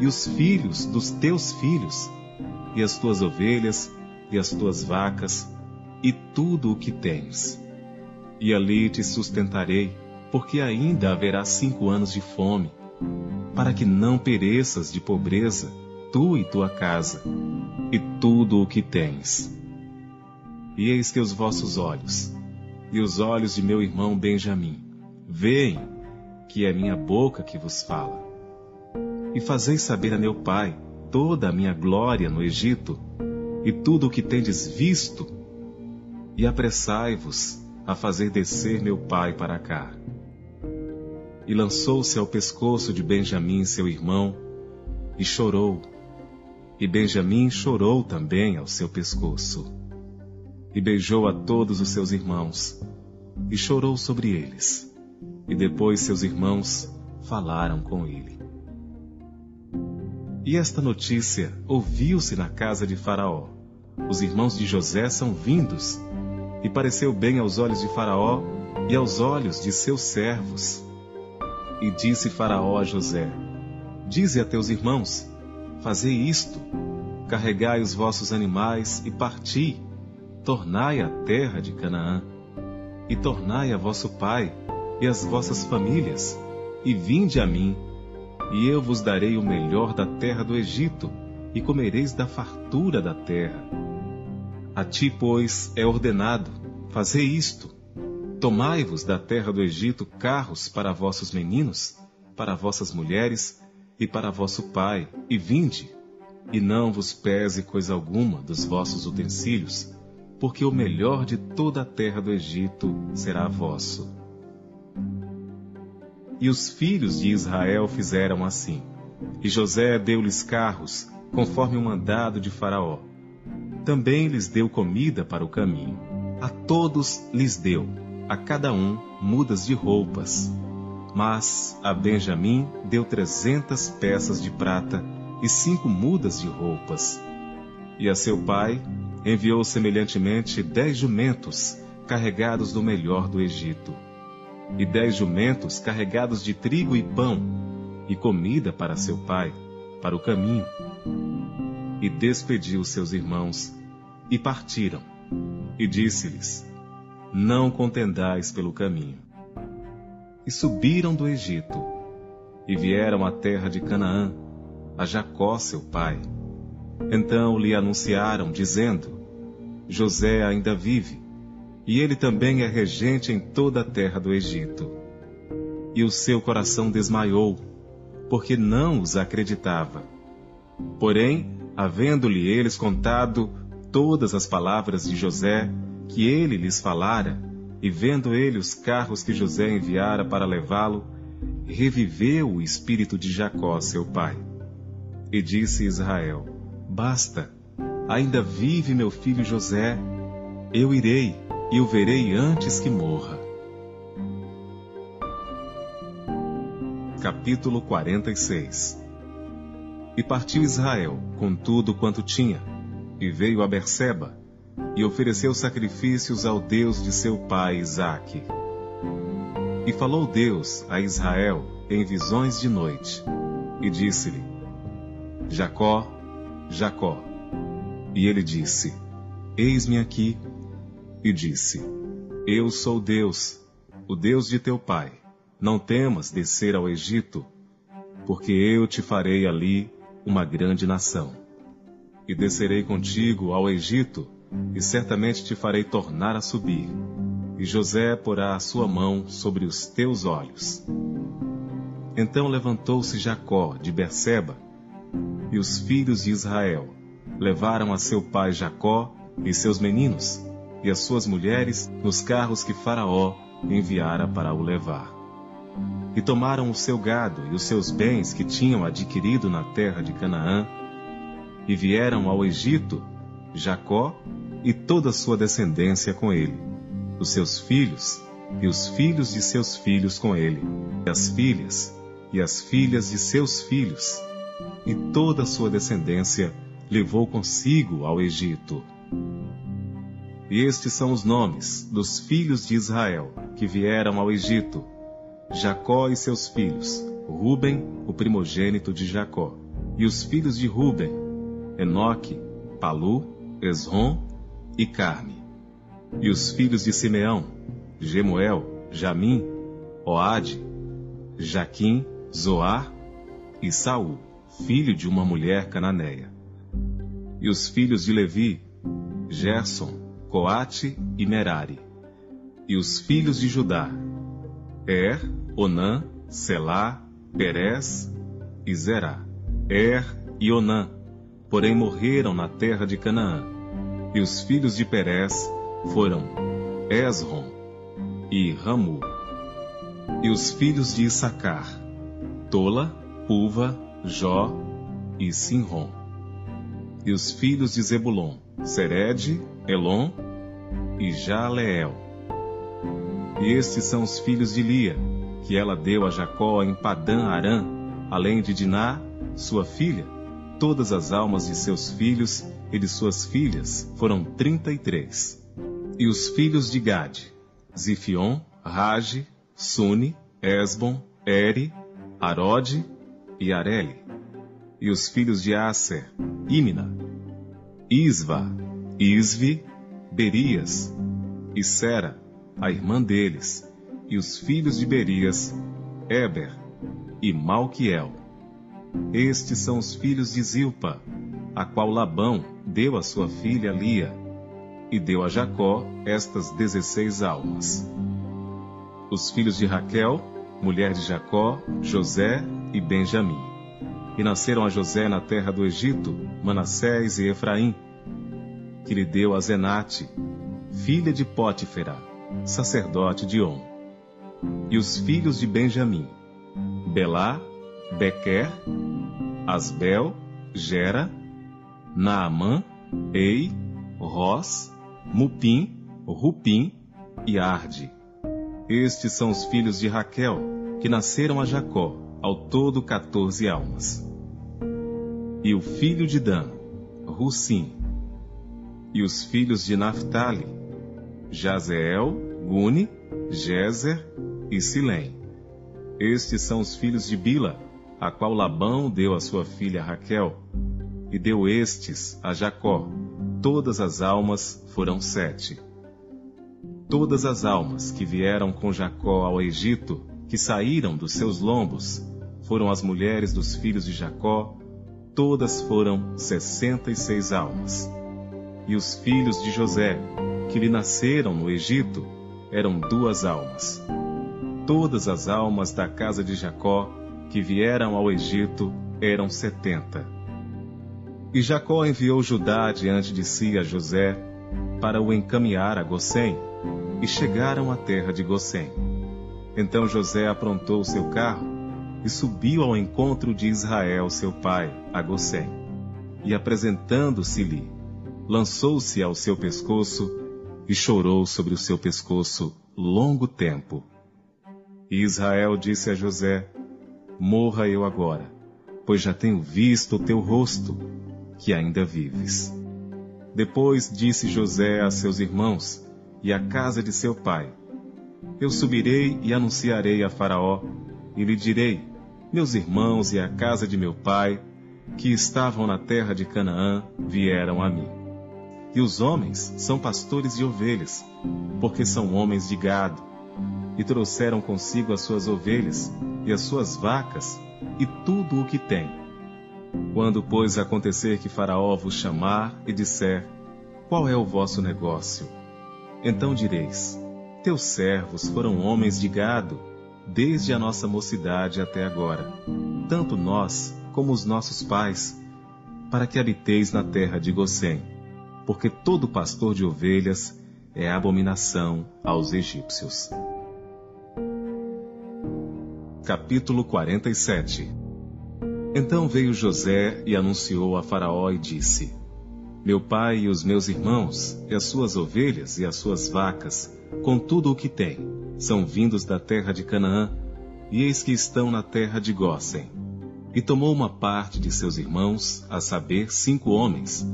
S1: e os filhos dos teus filhos, e as tuas ovelhas, e as tuas vacas, e tudo o que tens. E ali te sustentarei, porque ainda haverá cinco anos de fome, para que não pereças de pobreza, tu e tua casa, e tudo o que tens. E eis que os vossos olhos, e os olhos de meu irmão Benjamim, veem que é minha boca que vos fala e fazeis saber a meu pai toda a minha glória no Egito, e tudo o que tendes visto, e apressai-vos a fazer descer meu pai para cá. E lançou-se ao pescoço de Benjamim, seu irmão, e chorou. E Benjamim chorou também ao seu pescoço. E beijou a todos os seus irmãos, e chorou sobre eles. E depois seus irmãos falaram com ele. E esta notícia ouviu-se na casa de Faraó. Os irmãos de José são vindos, e pareceu bem aos olhos de Faraó e aos olhos de seus servos. E disse Faraó a José: Dize a teus irmãos: Fazei isto, carregai os vossos animais e parti, tornai a terra de Canaã, e tornai a vosso pai e as vossas famílias, e vinde a mim e eu vos darei o melhor da terra do Egito, e comereis da fartura da terra. A ti, pois, é ordenado, fazei isto. Tomai-vos da terra do Egito carros para vossos meninos, para vossas mulheres e para vosso pai, e vinde, e não vos pese coisa alguma dos vossos utensílios, porque o melhor de toda a terra do Egito será vosso. E os filhos de Israel fizeram assim. E José deu-lhes carros, conforme o mandado de Faraó. Também lhes deu comida para o caminho. A todos lhes deu, a cada um, mudas de roupas. Mas a Benjamim deu trezentas peças de prata e cinco mudas de roupas. E a seu pai enviou semelhantemente dez jumentos, carregados do melhor do Egito e dez jumentos carregados de trigo e pão, e comida para seu pai, para o caminho. E despediu seus irmãos, e partiram. E disse-lhes: Não contendais pelo caminho. E subiram do Egito, e vieram à terra de Canaã, a Jacó seu pai. Então lhe anunciaram, dizendo: José ainda vive e ele também é regente em toda a terra do Egito. E o seu coração desmaiou, porque não os acreditava. Porém, havendo-lhe eles contado todas as palavras de José, que ele lhes falara, e vendo ele os carros que José enviara para levá-lo, reviveu o espírito de Jacó, seu pai. E disse Israel: Basta, ainda vive meu filho José, eu irei e o verei antes que morra. Capítulo 46 E partiu Israel com tudo quanto tinha, e veio a Berseba, e ofereceu sacrifícios ao Deus de seu pai Isaque. E falou Deus a Israel em visões de noite, e disse-lhe: Jacó, Jacó. E ele disse: Eis-me aqui. E disse: Eu sou Deus, o Deus de teu pai não temas descer ao Egito, porque eu te farei ali uma grande nação. E descerei contigo ao Egito, e certamente te farei tornar a subir. E José porá a sua mão sobre os teus olhos. Então levantou-se Jacó de Berseba, e os filhos de Israel levaram a seu pai Jacó e seus meninos, e as suas mulheres nos carros que Faraó enviara para o levar e tomaram o seu gado e os seus bens que tinham adquirido na terra de Canaã, e vieram ao Egito, Jacó e toda a sua descendência com ele, os seus filhos e os filhos de seus filhos com ele, e as filhas e as filhas de seus filhos, e toda a sua descendência levou consigo ao Egito. E estes são os nomes dos filhos de Israel que vieram ao Egito, Jacó e seus filhos, Ruben, o primogênito de Jacó, e os filhos de Ruben, Enoque, Palu, Esrom e Carme. E os filhos de Simeão, Gemuel, Jamim, Oade, Jaquim, Zoar e Saul, filho de uma mulher cananeia. E os filhos de Levi, Gerson, Coate e Merari. E os filhos de Judá, Er, Onã, Selá, Perez e Zerá. Er e Onã, porém morreram na terra de Canaã. E os filhos de Perez foram Esrom e Ramu. E os filhos de Issacar, Tola, Puva, Jó e Sinrom. E os filhos de Zebulon, Sered, Elon e Jaleel. E estes são os filhos de Lia, que ela deu a Jacó em Padã Arã, além de Diná, sua filha. Todas as almas de seus filhos e de suas filhas foram trinta e três. E os filhos de Gade, Zifion, Rage, Suni, Esbon, Eri, Arode e Areli. E os filhos de Aser, Imina, Isva, Isvi, Berias e Sera, a irmã deles, e os filhos de Berias, Eber e Malquiel. Estes são os filhos de Zilpa, a qual Labão deu a sua filha Lia, e deu a Jacó estas dezesseis almas. Os filhos de Raquel, mulher de Jacó, José e Benjamim. E nasceram a José na terra do Egito, Manassés e Efraim, que lhe deu a Zenate, filha de Pótifera, sacerdote de On. E os filhos de Benjamim: Belá, Bequer, Asbel, Gera, Naamã, Ei, Ros, Mupim, Rupim e Arde. Estes são os filhos de Raquel, que nasceram a Jacó, ao todo quatorze almas. E o filho de Dan, Russim. E os filhos de Naphtali, Jazeel, Guni, Jezer e Silém. Estes são os filhos de Bila, a qual Labão deu a sua filha Raquel, e deu estes a Jacó. Todas as almas foram sete. Todas as almas que vieram com Jacó ao Egito, que saíram dos seus lombos, foram as mulheres dos filhos de Jacó, todas foram sessenta e seis almas. E os filhos de José, que lhe nasceram no Egito eram duas almas. Todas as almas da casa de Jacó que vieram ao Egito eram setenta. E Jacó enviou Judá diante de si a José para o encaminhar a Gossém, e chegaram à terra de Gossém. Então José aprontou o seu carro e subiu ao encontro de Israel, seu pai, a Gossém. E apresentando-se-lhe, lançou-se ao seu pescoço e chorou sobre o seu pescoço longo tempo. E Israel disse a José: Morra eu agora, pois já tenho visto o teu rosto, que ainda vives. Depois disse José a seus irmãos e à casa de seu pai: Eu subirei e anunciarei a Faraó, e lhe direi: Meus irmãos e a casa de meu pai, que estavam na terra de Canaã, vieram a mim. E os homens são pastores de ovelhas, porque são homens de gado, e trouxeram consigo as suas ovelhas e as suas vacas e tudo o que têm. Quando, pois, acontecer que Faraó vos chamar e disser: Qual é o vosso negócio? Então direis: Teus servos foram homens de gado, desde a nossa mocidade até agora, tanto nós como os nossos pais, para que habiteis na terra de Gosém, porque todo pastor de ovelhas é abominação aos egípcios. Capítulo 47 Então veio José e anunciou a Faraó e disse: Meu pai e os meus irmãos, e as suas ovelhas e as suas vacas, com tudo o que têm, são vindos da terra de Canaã, e eis que estão na terra de Gósen. E tomou uma parte de seus irmãos, a saber, cinco homens,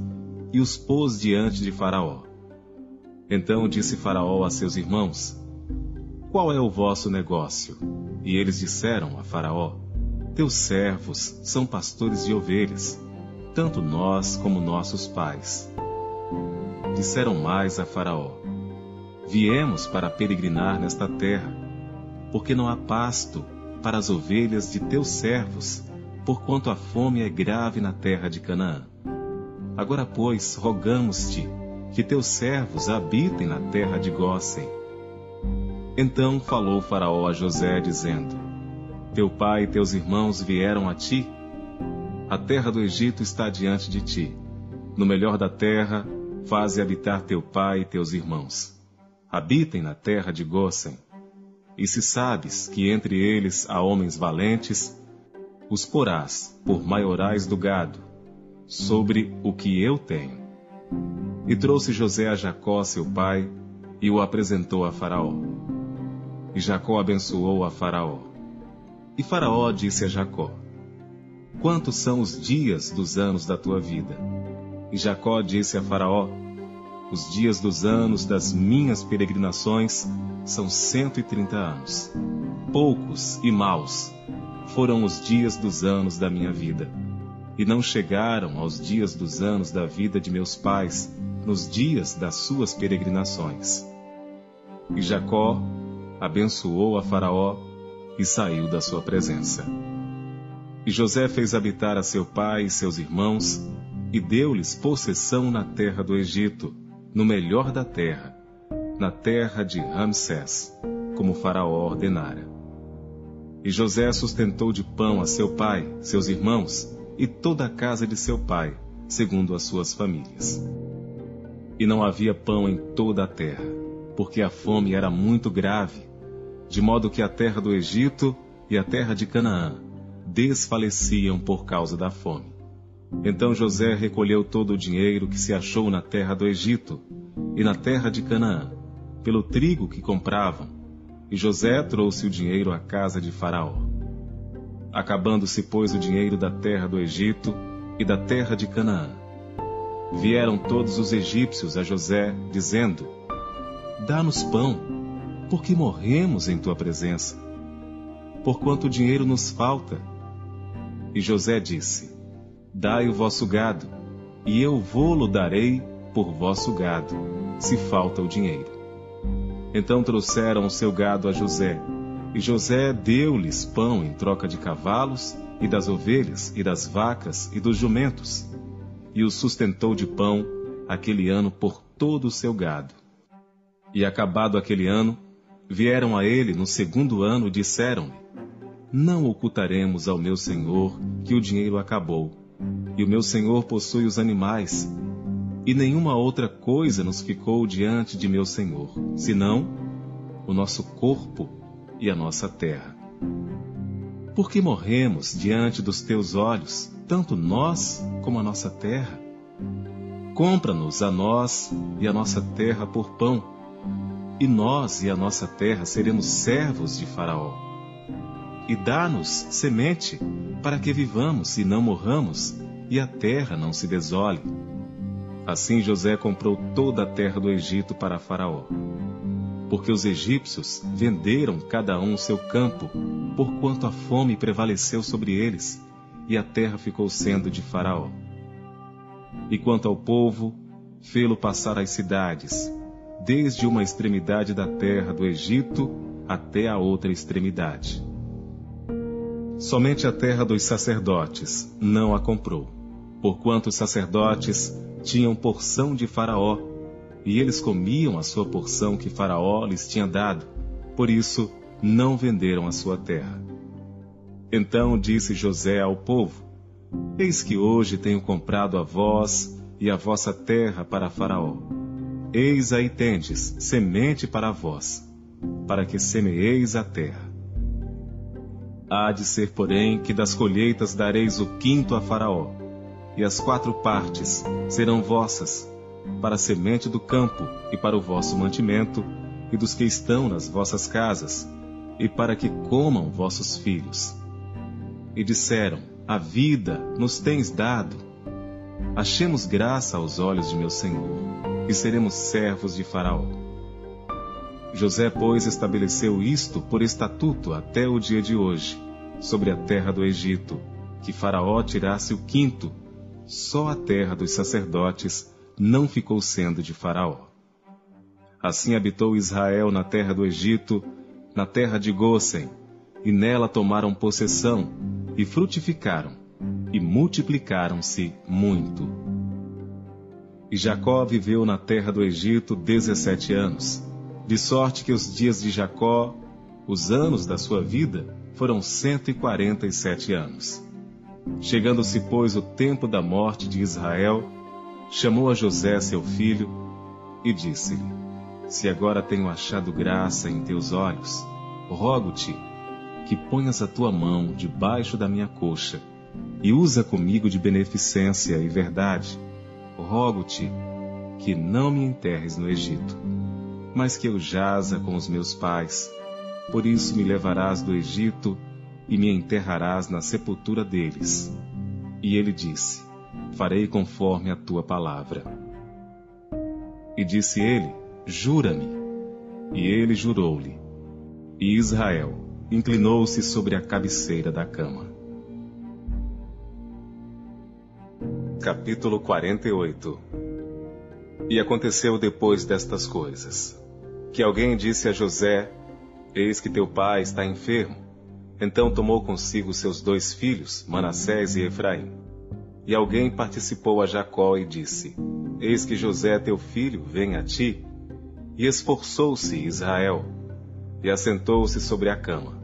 S1: e os pôs diante de Faraó. Então disse Faraó a seus irmãos: Qual é o vosso negócio? E eles disseram a Faraó: Teus servos são pastores de ovelhas, tanto nós como nossos pais. Disseram mais a Faraó: Viemos para peregrinar nesta terra, porque não há pasto para as ovelhas de teus servos, porquanto a fome é grave na terra de Canaã. Agora, pois, rogamos-te que teus servos habitem na terra de Gósen então falou Faraó a José, dizendo: Teu pai e teus irmãos vieram a ti? A terra do Egito está diante de ti. No melhor da terra, faze habitar teu pai e teus irmãos. Habitem na terra de Gósen. E se sabes que entre eles há homens valentes, os porás por maiorais do gado, sobre o que eu tenho. E trouxe José a Jacó, seu pai, e o apresentou a Faraó. E Jacó abençoou a Faraó. E Faraó disse a Jacó: Quantos são os dias dos anos da tua vida? E Jacó disse a Faraó: Os dias dos anos das minhas peregrinações são cento e trinta anos. Poucos e maus foram os dias dos anos da minha vida, e não chegaram aos dias dos anos da vida de meus pais, nos dias das suas peregrinações. E Jacó abençoou a Faraó e saiu da sua presença. E José fez habitar a seu pai e seus irmãos, e deu-lhes possessão na terra do Egito, no melhor da terra, na terra de Ramsés, como Faraó ordenara. E José sustentou de pão a seu pai, seus irmãos e toda a casa de seu pai, segundo as suas famílias. E não havia pão em toda a terra, porque a fome era muito grave, de modo que a terra do Egito e a terra de Canaã desfaleciam por causa da fome. Então José recolheu todo o dinheiro que se achou na terra do Egito e na terra de Canaã, pelo trigo que compravam, e José trouxe o dinheiro à casa de Faraó. Acabando-se, pois, o dinheiro da terra do Egito e da terra de Canaã. Vieram todos os egípcios a José, dizendo: Dá-nos pão porque morremos em tua presença. Porquanto o dinheiro nos falta. E José disse: Dai o vosso gado, e eu vou-lo darei por vosso gado, se falta o dinheiro. Então trouxeram o seu gado a José, e José deu-lhes pão em troca de cavalos, e das ovelhas, e das vacas, e dos jumentos, e o sustentou de pão aquele ano por todo o seu gado. E acabado aquele ano, Vieram a ele no segundo ano e disseram-lhe: Não ocultaremos ao meu senhor que o dinheiro acabou, e o meu senhor possui os animais, e nenhuma outra coisa nos ficou diante de meu senhor, senão o nosso corpo e a nossa terra. Por que morremos diante dos teus olhos, tanto nós como a nossa terra? Compra-nos a nós e a nossa terra por pão, e nós e a nossa terra seremos servos de Faraó. E dá-nos semente, para que vivamos e não morramos, e a terra não se desole. Assim José comprou toda a terra do Egito para Faraó. Porque os egípcios venderam cada um seu campo, porquanto a fome prevaleceu sobre eles, e a terra ficou sendo de Faraó. E quanto ao povo, fê-lo passar as cidades, desde uma extremidade da terra do Egito até a outra extremidade. Somente a terra dos sacerdotes não a comprou, porquanto os sacerdotes tinham porção de Faraó, e eles comiam a sua porção que Faraó lhes tinha dado, por isso não venderam a sua terra. Então disse José ao povo: Eis que hoje tenho comprado a vós e a vossa terra para Faraó. Eis aí tendes semente para vós, para que semeeis a terra. Há de ser, porém, que das colheitas dareis o quinto a Faraó, e as quatro partes serão vossas, para a semente do campo e para o vosso mantimento, e dos que estão nas vossas casas, e para que comam vossos filhos. E disseram: A vida nos tens dado. Achemos graça aos olhos de meu senhor e seremos servos de Faraó. José, pois, estabeleceu isto por estatuto até o dia de hoje, sobre a terra do Egito, que Faraó tirasse o quinto, só a terra dos sacerdotes não ficou sendo de Faraó. Assim habitou Israel na terra do Egito, na terra de Gósen, e nela tomaram possessão, e frutificaram, e multiplicaram-se muito. E Jacó viveu na terra do Egito dezessete anos, de sorte que os dias de Jacó, os anos da sua vida, foram cento e quarenta e sete anos. Chegando-se, pois, o tempo da morte de Israel, chamou a José, seu filho, e disse-lhe: Se agora tenho achado graça em teus olhos, rogo-te que ponhas a tua mão debaixo da minha coxa e usa comigo de beneficência e verdade rogo-te que não me enterres no Egito, mas que eu jaza com os meus pais. Por isso me levarás do Egito e me enterrarás na sepultura deles. E ele disse: Farei conforme a tua palavra. E disse ele: Jura-me. E ele jurou-lhe. E Israel inclinou-se sobre a cabeceira da cama. Capítulo 48 E aconteceu depois destas coisas, que alguém disse a José: Eis que teu pai está enfermo. Então tomou consigo seus dois filhos, Manassés e Efraim. E alguém participou a Jacó e disse: Eis que José teu filho vem a ti. E esforçou-se Israel, e assentou-se sobre a cama.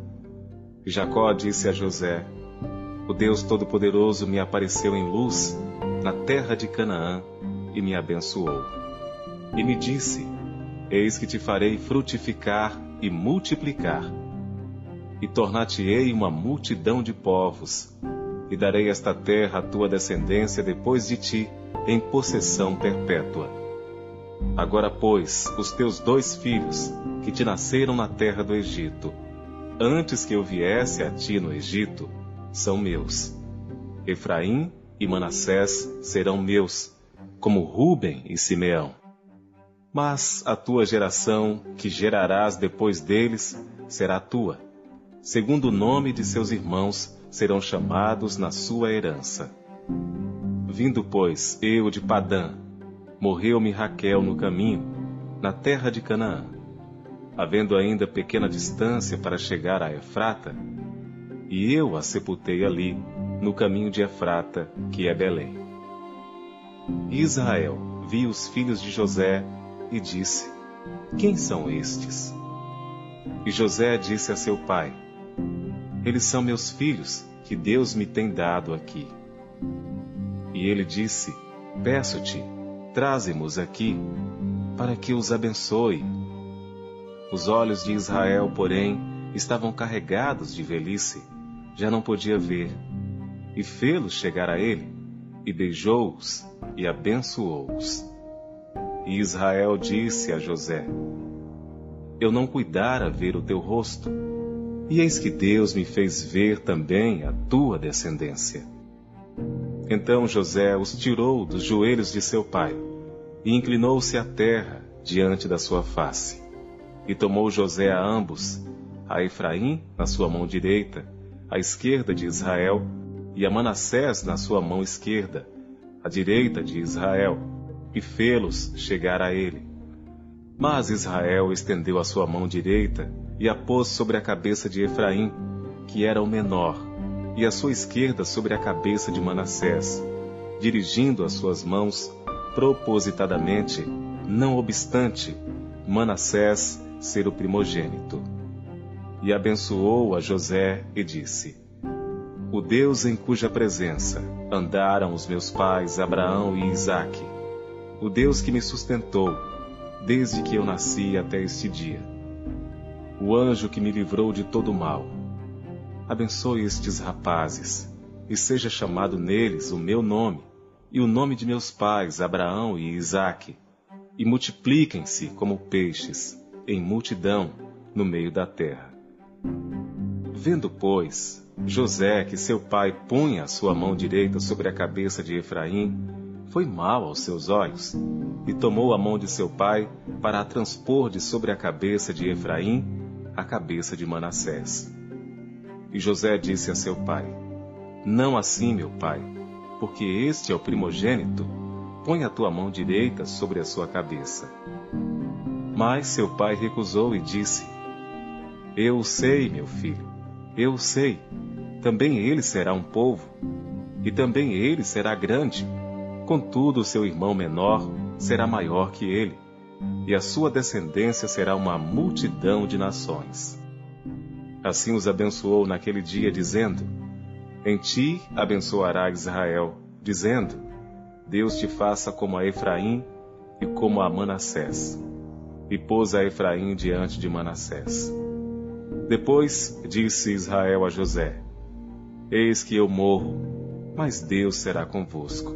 S1: E Jacó disse a José: O Deus Todo-Poderoso me apareceu em luz na terra de Canaã e me abençoou. E me disse: Eis que te farei frutificar e multiplicar, e tornar-te-ei uma multidão de povos, e darei esta terra à tua descendência depois de ti, em possessão perpétua. Agora, pois, os teus dois filhos, que te nasceram na terra do Egito, antes que eu viesse a ti no Egito, são meus. Efraim e Manassés serão meus, como Ruben e Simeão. Mas a tua geração, que gerarás depois deles, será tua. Segundo o nome de seus irmãos, serão chamados na sua herança. Vindo, pois, eu de Padã, morreu-me Raquel no caminho, na terra de Canaã. Havendo ainda pequena distância para chegar a Efrata, e eu a sepultei ali, no caminho de Efrata, que é Belém. Israel viu os filhos de José e disse: Quem são estes? E José disse a seu pai: Eles são meus filhos, que Deus me tem dado aqui. E ele disse: Peço-te, traze-mos aqui, para que os abençoe. Os olhos de Israel, porém, estavam carregados de velhice já não podia ver, e fê-los chegar a ele, e beijou-os e abençoou-os. E Israel disse a José: Eu não cuidara ver o teu rosto, e eis que Deus me fez ver também a tua descendência. Então José os tirou dos joelhos de seu pai, e inclinou-se à terra diante da sua face. E tomou José a ambos, a Efraim na sua mão direita, à esquerda de Israel, e a Manassés na sua mão esquerda, à direita de Israel, e fê-los chegar a ele. Mas Israel estendeu a sua mão direita e a pôs sobre a cabeça de Efraim, que era o menor, e a sua esquerda sobre a cabeça de Manassés, dirigindo as suas mãos propositadamente, não obstante Manassés ser o primogênito. E abençoou a José e disse: O Deus em cuja presença andaram os meus pais Abraão e Isaque, o Deus que me sustentou desde que eu nasci até este dia, o anjo que me livrou de todo mal. Abençoe estes rapazes, e seja chamado neles o meu nome, e o nome de meus pais Abraão e Isaque, e multipliquem-se como peixes, em multidão, no meio da terra. Vendo, pois, José que seu pai punha a sua mão direita sobre a cabeça de Efraim, foi mal aos seus olhos, e tomou a mão de seu pai para a transpor de sobre a cabeça de Efraim a cabeça de Manassés. E José disse a seu pai: Não assim, meu pai, porque este é o primogênito, põe a tua mão direita sobre a sua cabeça. Mas seu pai recusou e disse: Eu sei, meu filho, eu sei também ele será um povo, e também ele será grande. Contudo, seu irmão menor será maior que ele, e a sua descendência será uma multidão de nações. Assim os abençoou naquele dia, dizendo: Em ti abençoará Israel, dizendo: Deus te faça como a Efraim e como a Manassés. E pôs a Efraim diante de Manassés. Depois disse Israel a José: Eis que eu morro, mas Deus será convosco,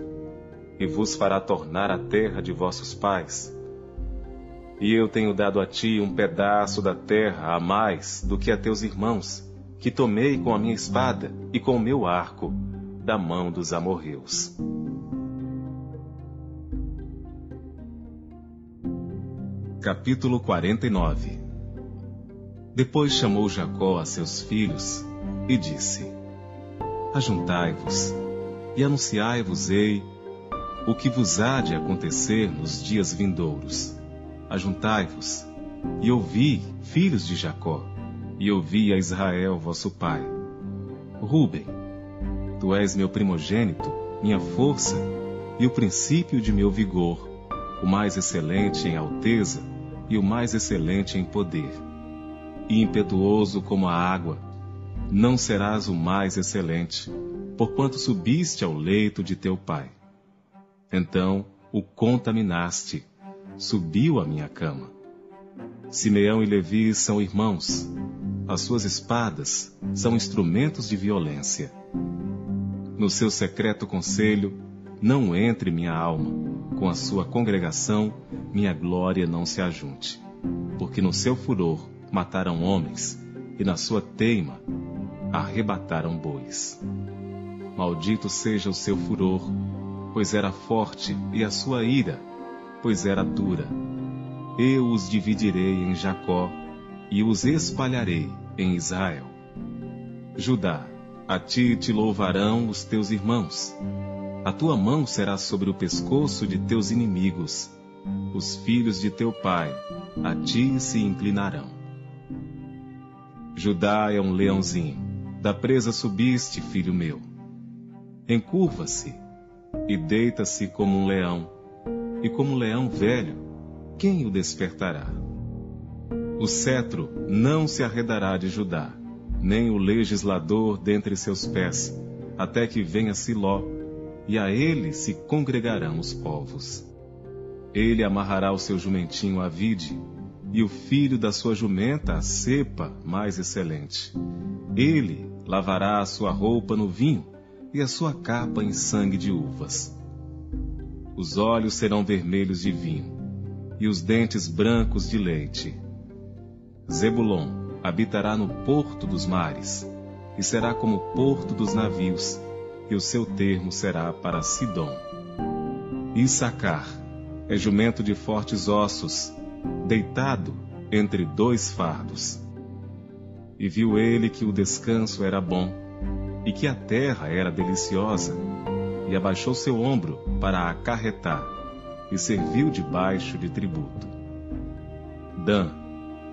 S1: e vos fará tornar a terra de vossos pais. E eu tenho dado a ti um pedaço da terra a mais do que a teus irmãos, que tomei com a minha espada e com o meu arco da mão dos amorreus. Capítulo 49 Depois chamou Jacó a seus filhos e disse: ajuntai-vos e anunciai-vos-ei o que vos há de acontecer nos dias vindouros. Ajuntai-vos e ouvi, filhos de Jacó, e ouvi a Israel, vosso pai. Ruben, tu és meu primogênito, minha força e o princípio de meu vigor, o mais excelente em alteza e o mais excelente em poder. E impetuoso como a água, não serás o mais excelente, porquanto subiste ao leito de teu pai. Então o contaminaste, subiu à minha cama. Simeão e Levi são irmãos, as suas espadas são instrumentos de violência. No seu secreto conselho, não entre minha alma, com a sua congregação, minha glória não se ajunte. Porque no seu furor mataram homens, e na sua teima arrebataram bois. Maldito seja o seu furor, pois era forte, e a sua ira, pois era dura. Eu os dividirei em Jacó e os espalharei em Israel. Judá, a ti te louvarão os teus irmãos. A tua mão será sobre o pescoço de teus inimigos. Os filhos de teu pai a ti se inclinarão. Judá é um leãozinho da presa subiste, filho meu. Encurva-se e deita-se como um leão, e como um leão velho, quem o despertará? O cetro não se arredará de Judá, nem o legislador dentre seus pés, até que venha Siló, e a ele se congregarão os povos. Ele amarrará o seu jumentinho à vide, e o filho da sua jumenta à cepa mais excelente. Ele lavará a sua roupa no vinho e a sua capa em sangue de uvas. Os olhos serão vermelhos de vinho e os dentes brancos de leite. Zebulon habitará no porto dos mares e será como o porto dos navios, e o seu termo será para Sidom. Issacar é jumento de fortes ossos, deitado entre dois fardos. E viu ele que o descanso era bom, e que a terra era deliciosa, e abaixou seu ombro para acarretar, e serviu debaixo de tributo. Dan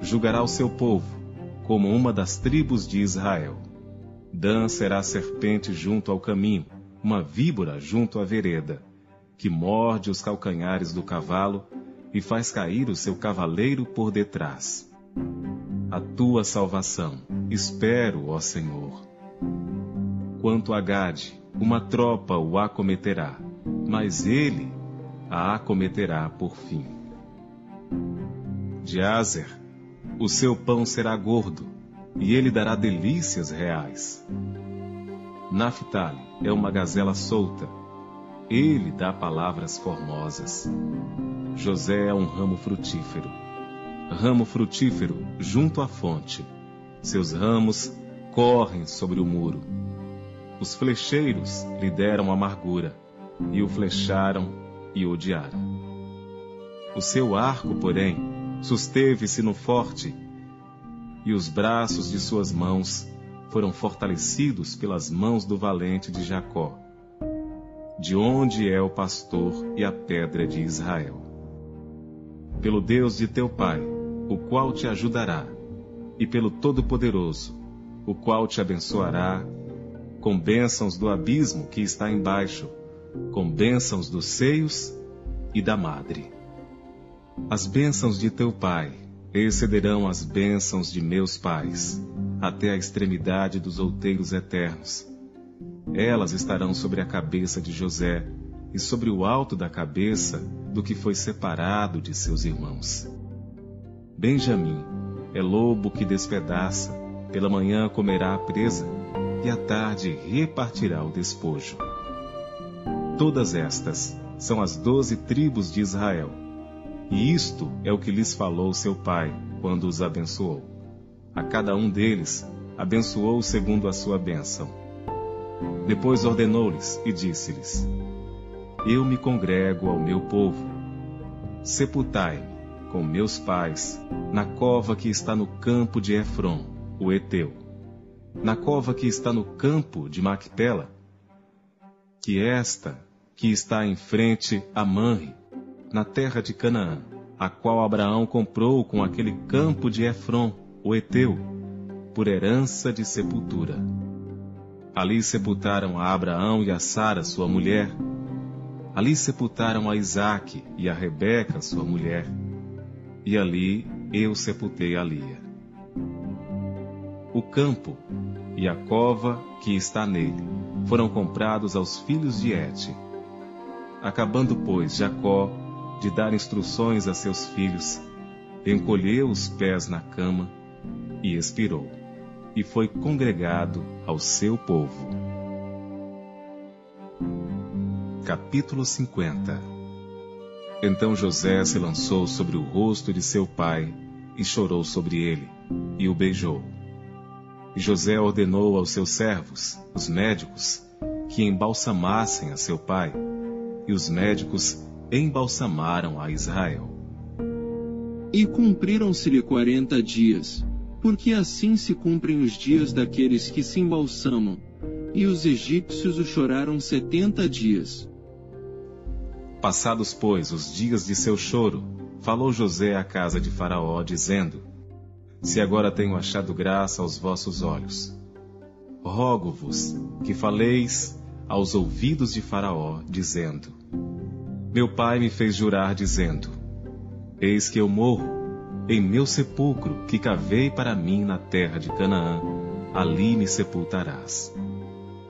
S1: julgará o seu povo, como uma das tribos de Israel. Dan será serpente junto ao caminho, uma víbora junto à vereda, que morde os calcanhares do cavalo e faz cair o seu cavaleiro por detrás. A tua salvação, espero, ó Senhor. Quanto a Gade, uma tropa o acometerá, mas ele a acometerá por fim. De Azer, o seu pão será gordo, e ele dará delícias reais. Naphtali é uma gazela solta, ele dá palavras formosas. José é um ramo frutífero, ramo frutífero junto à fonte. Seus ramos correm sobre o muro. Os flecheiros lhe deram amargura, e o flecharam e odiaram. O seu arco, porém, susteve-se no forte, e os braços de suas mãos foram fortalecidos pelas mãos do valente de Jacó, de onde é o pastor e a pedra de Israel. Pelo Deus de teu pai, o qual te ajudará, e pelo Todo-Poderoso, o qual te abençoará, com bênçãos do abismo que está embaixo, com bênçãos dos seios e da madre. As bênçãos de teu pai excederão as bênçãos de meus pais, até a extremidade dos outeiros eternos. Elas estarão sobre a cabeça de José e sobre o alto da cabeça do que foi separado de seus irmãos. Benjamim é lobo que despedaça, pela manhã comerá a presa e à tarde repartirá o despojo. Todas estas são as doze tribos de Israel e isto é o que lhes falou seu pai, quando os abençoou. A cada um deles abençoou segundo a sua bênção. Depois ordenou-lhes e disse-lhes: Eu me congrego ao meu povo. Sepultai-me com meus pais na cova que está no campo de Efron, o Eteu, na cova que está no campo de Macpela, que esta que está em frente a Manre, na terra de Canaã, a qual Abraão comprou com aquele campo de Efron, o Eteu, por herança de sepultura. Ali sepultaram a Abraão e a Sara, sua mulher. Ali sepultaram a Isaque e a Rebeca, sua mulher. E ali eu sepultei a Lia. O campo e a cova que está nele foram comprados aos filhos de Et. Acabando, pois, Jacó de dar instruções a seus filhos, encolheu os pés na cama e expirou, e foi congregado ao seu povo. Capítulo 50 Então José se lançou sobre o rosto de seu pai e chorou sobre ele, e o beijou. José ordenou aos seus servos, os médicos, que embalsamassem a seu pai, e os médicos embalsamaram a Israel.
S2: E cumpriram-se-lhe quarenta dias, porque assim se cumprem os dias daqueles que se embalsamam, e os egípcios o choraram setenta dias.
S1: Passados, pois, os dias de seu choro, falou José à casa de Faraó, dizendo: Se agora tenho achado graça aos vossos olhos, rogo-vos que faleis aos ouvidos de Faraó, dizendo: meu pai me fez jurar, dizendo: Eis que eu morro, em meu sepulcro que cavei para mim na terra de Canaã, ali me sepultarás.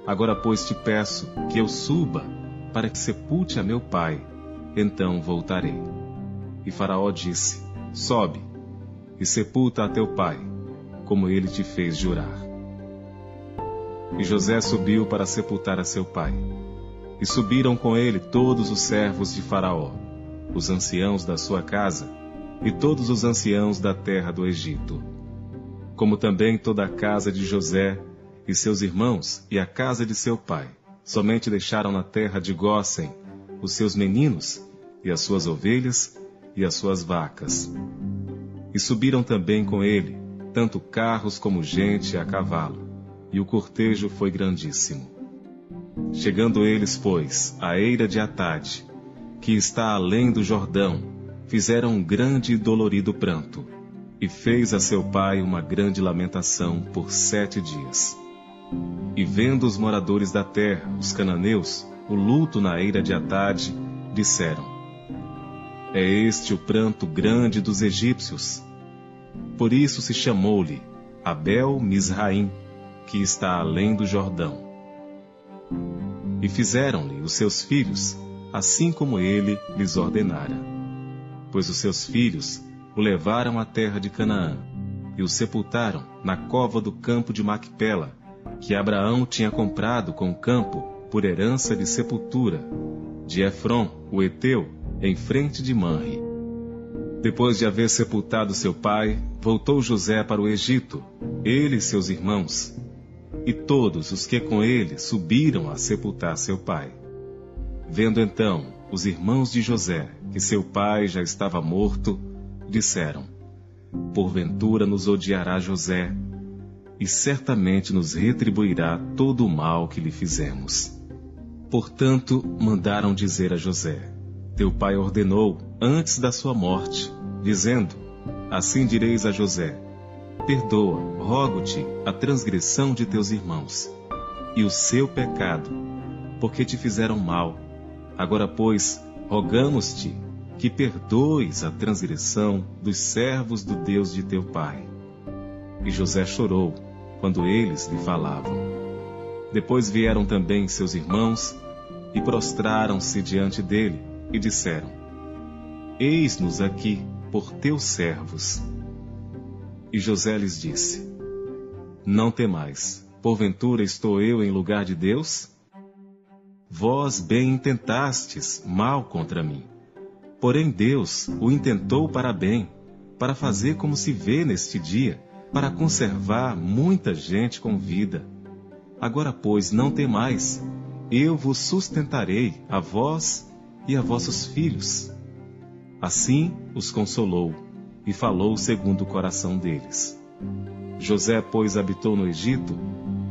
S1: Agora, pois, te peço que eu suba para que sepulte a meu pai, então voltarei. E Faraó disse: Sobe e sepulta a teu pai, como ele te fez jurar. E José subiu para sepultar a seu pai. E subiram com ele todos os servos de Faraó, os anciãos da sua casa, e todos os anciãos da terra do Egito. Como também toda a casa de José, e seus irmãos, e a casa de seu pai. Somente deixaram na terra de Gósen os seus meninos, e as suas ovelhas, e as suas vacas. E subiram também com ele, tanto carros como gente a cavalo, e o cortejo foi grandíssimo. Chegando eles, pois, à eira de Atade, que está além do Jordão, fizeram um grande e dolorido pranto, e fez a seu pai uma grande lamentação por sete dias. E vendo os moradores da terra, os cananeus, o luto na eira de Atade, disseram: É este o pranto grande dos egípcios. Por isso se chamou-lhe Abel Misraim, que está além do Jordão. E fizeram-lhe os seus filhos, assim como ele lhes ordenara. Pois os seus filhos o levaram à terra de Canaã, e o sepultaram na cova do campo de Macpela, que Abraão tinha comprado com o campo por herança de sepultura, de Efron, o Eteu, em frente de Manre. Depois de haver sepultado seu pai, voltou José para o Egito, ele e seus irmãos, e todos os que com ele subiram a sepultar seu pai. Vendo então os irmãos de José que seu pai já estava morto, disseram: Porventura nos odiará José, e certamente nos retribuirá todo o mal que lhe fizemos. Portanto, mandaram dizer a José: Teu pai ordenou antes da sua morte, dizendo: Assim direis a José: Perdoa, rogo-te, a transgressão de teus irmãos e o seu pecado, porque te fizeram mal. Agora, pois, rogamos-te que perdoes a transgressão dos servos do Deus de teu pai. E José chorou quando eles lhe falavam. Depois vieram também seus irmãos e prostraram-se diante dele e disseram: Eis-nos aqui por teus servos. E José lhes disse: Não temais, porventura estou eu em lugar de Deus? Vós bem intentastes mal contra mim. Porém Deus o intentou para bem, para fazer como se vê neste dia, para conservar muita gente com vida. Agora, pois, não temais, eu vos sustentarei, a vós e a vossos filhos. Assim os consolou e falou segundo o coração deles. José, pois, habitou no Egito,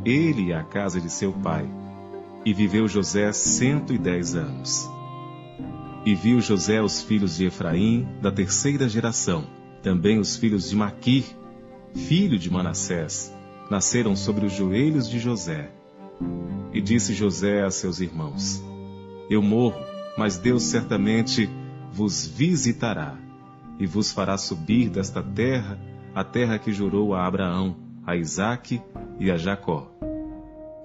S1: ele e a casa de seu pai, e viveu José cento e dez anos. E viu José os filhos de Efraim, da terceira geração, também os filhos de Maquir, filho de Manassés, nasceram sobre os joelhos de José. E disse José a seus irmãos: Eu morro, mas Deus certamente vos visitará e vos fará subir desta terra a terra que jurou a Abraão, a Isaque e a Jacó.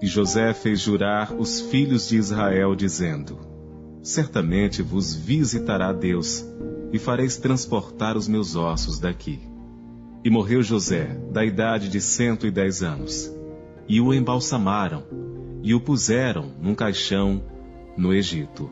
S1: E José fez jurar os filhos de Israel, dizendo: Certamente vos visitará Deus, e fareis transportar os meus ossos daqui. E morreu José, da idade de cento e dez anos, e o embalsamaram, e o puseram num caixão no Egito.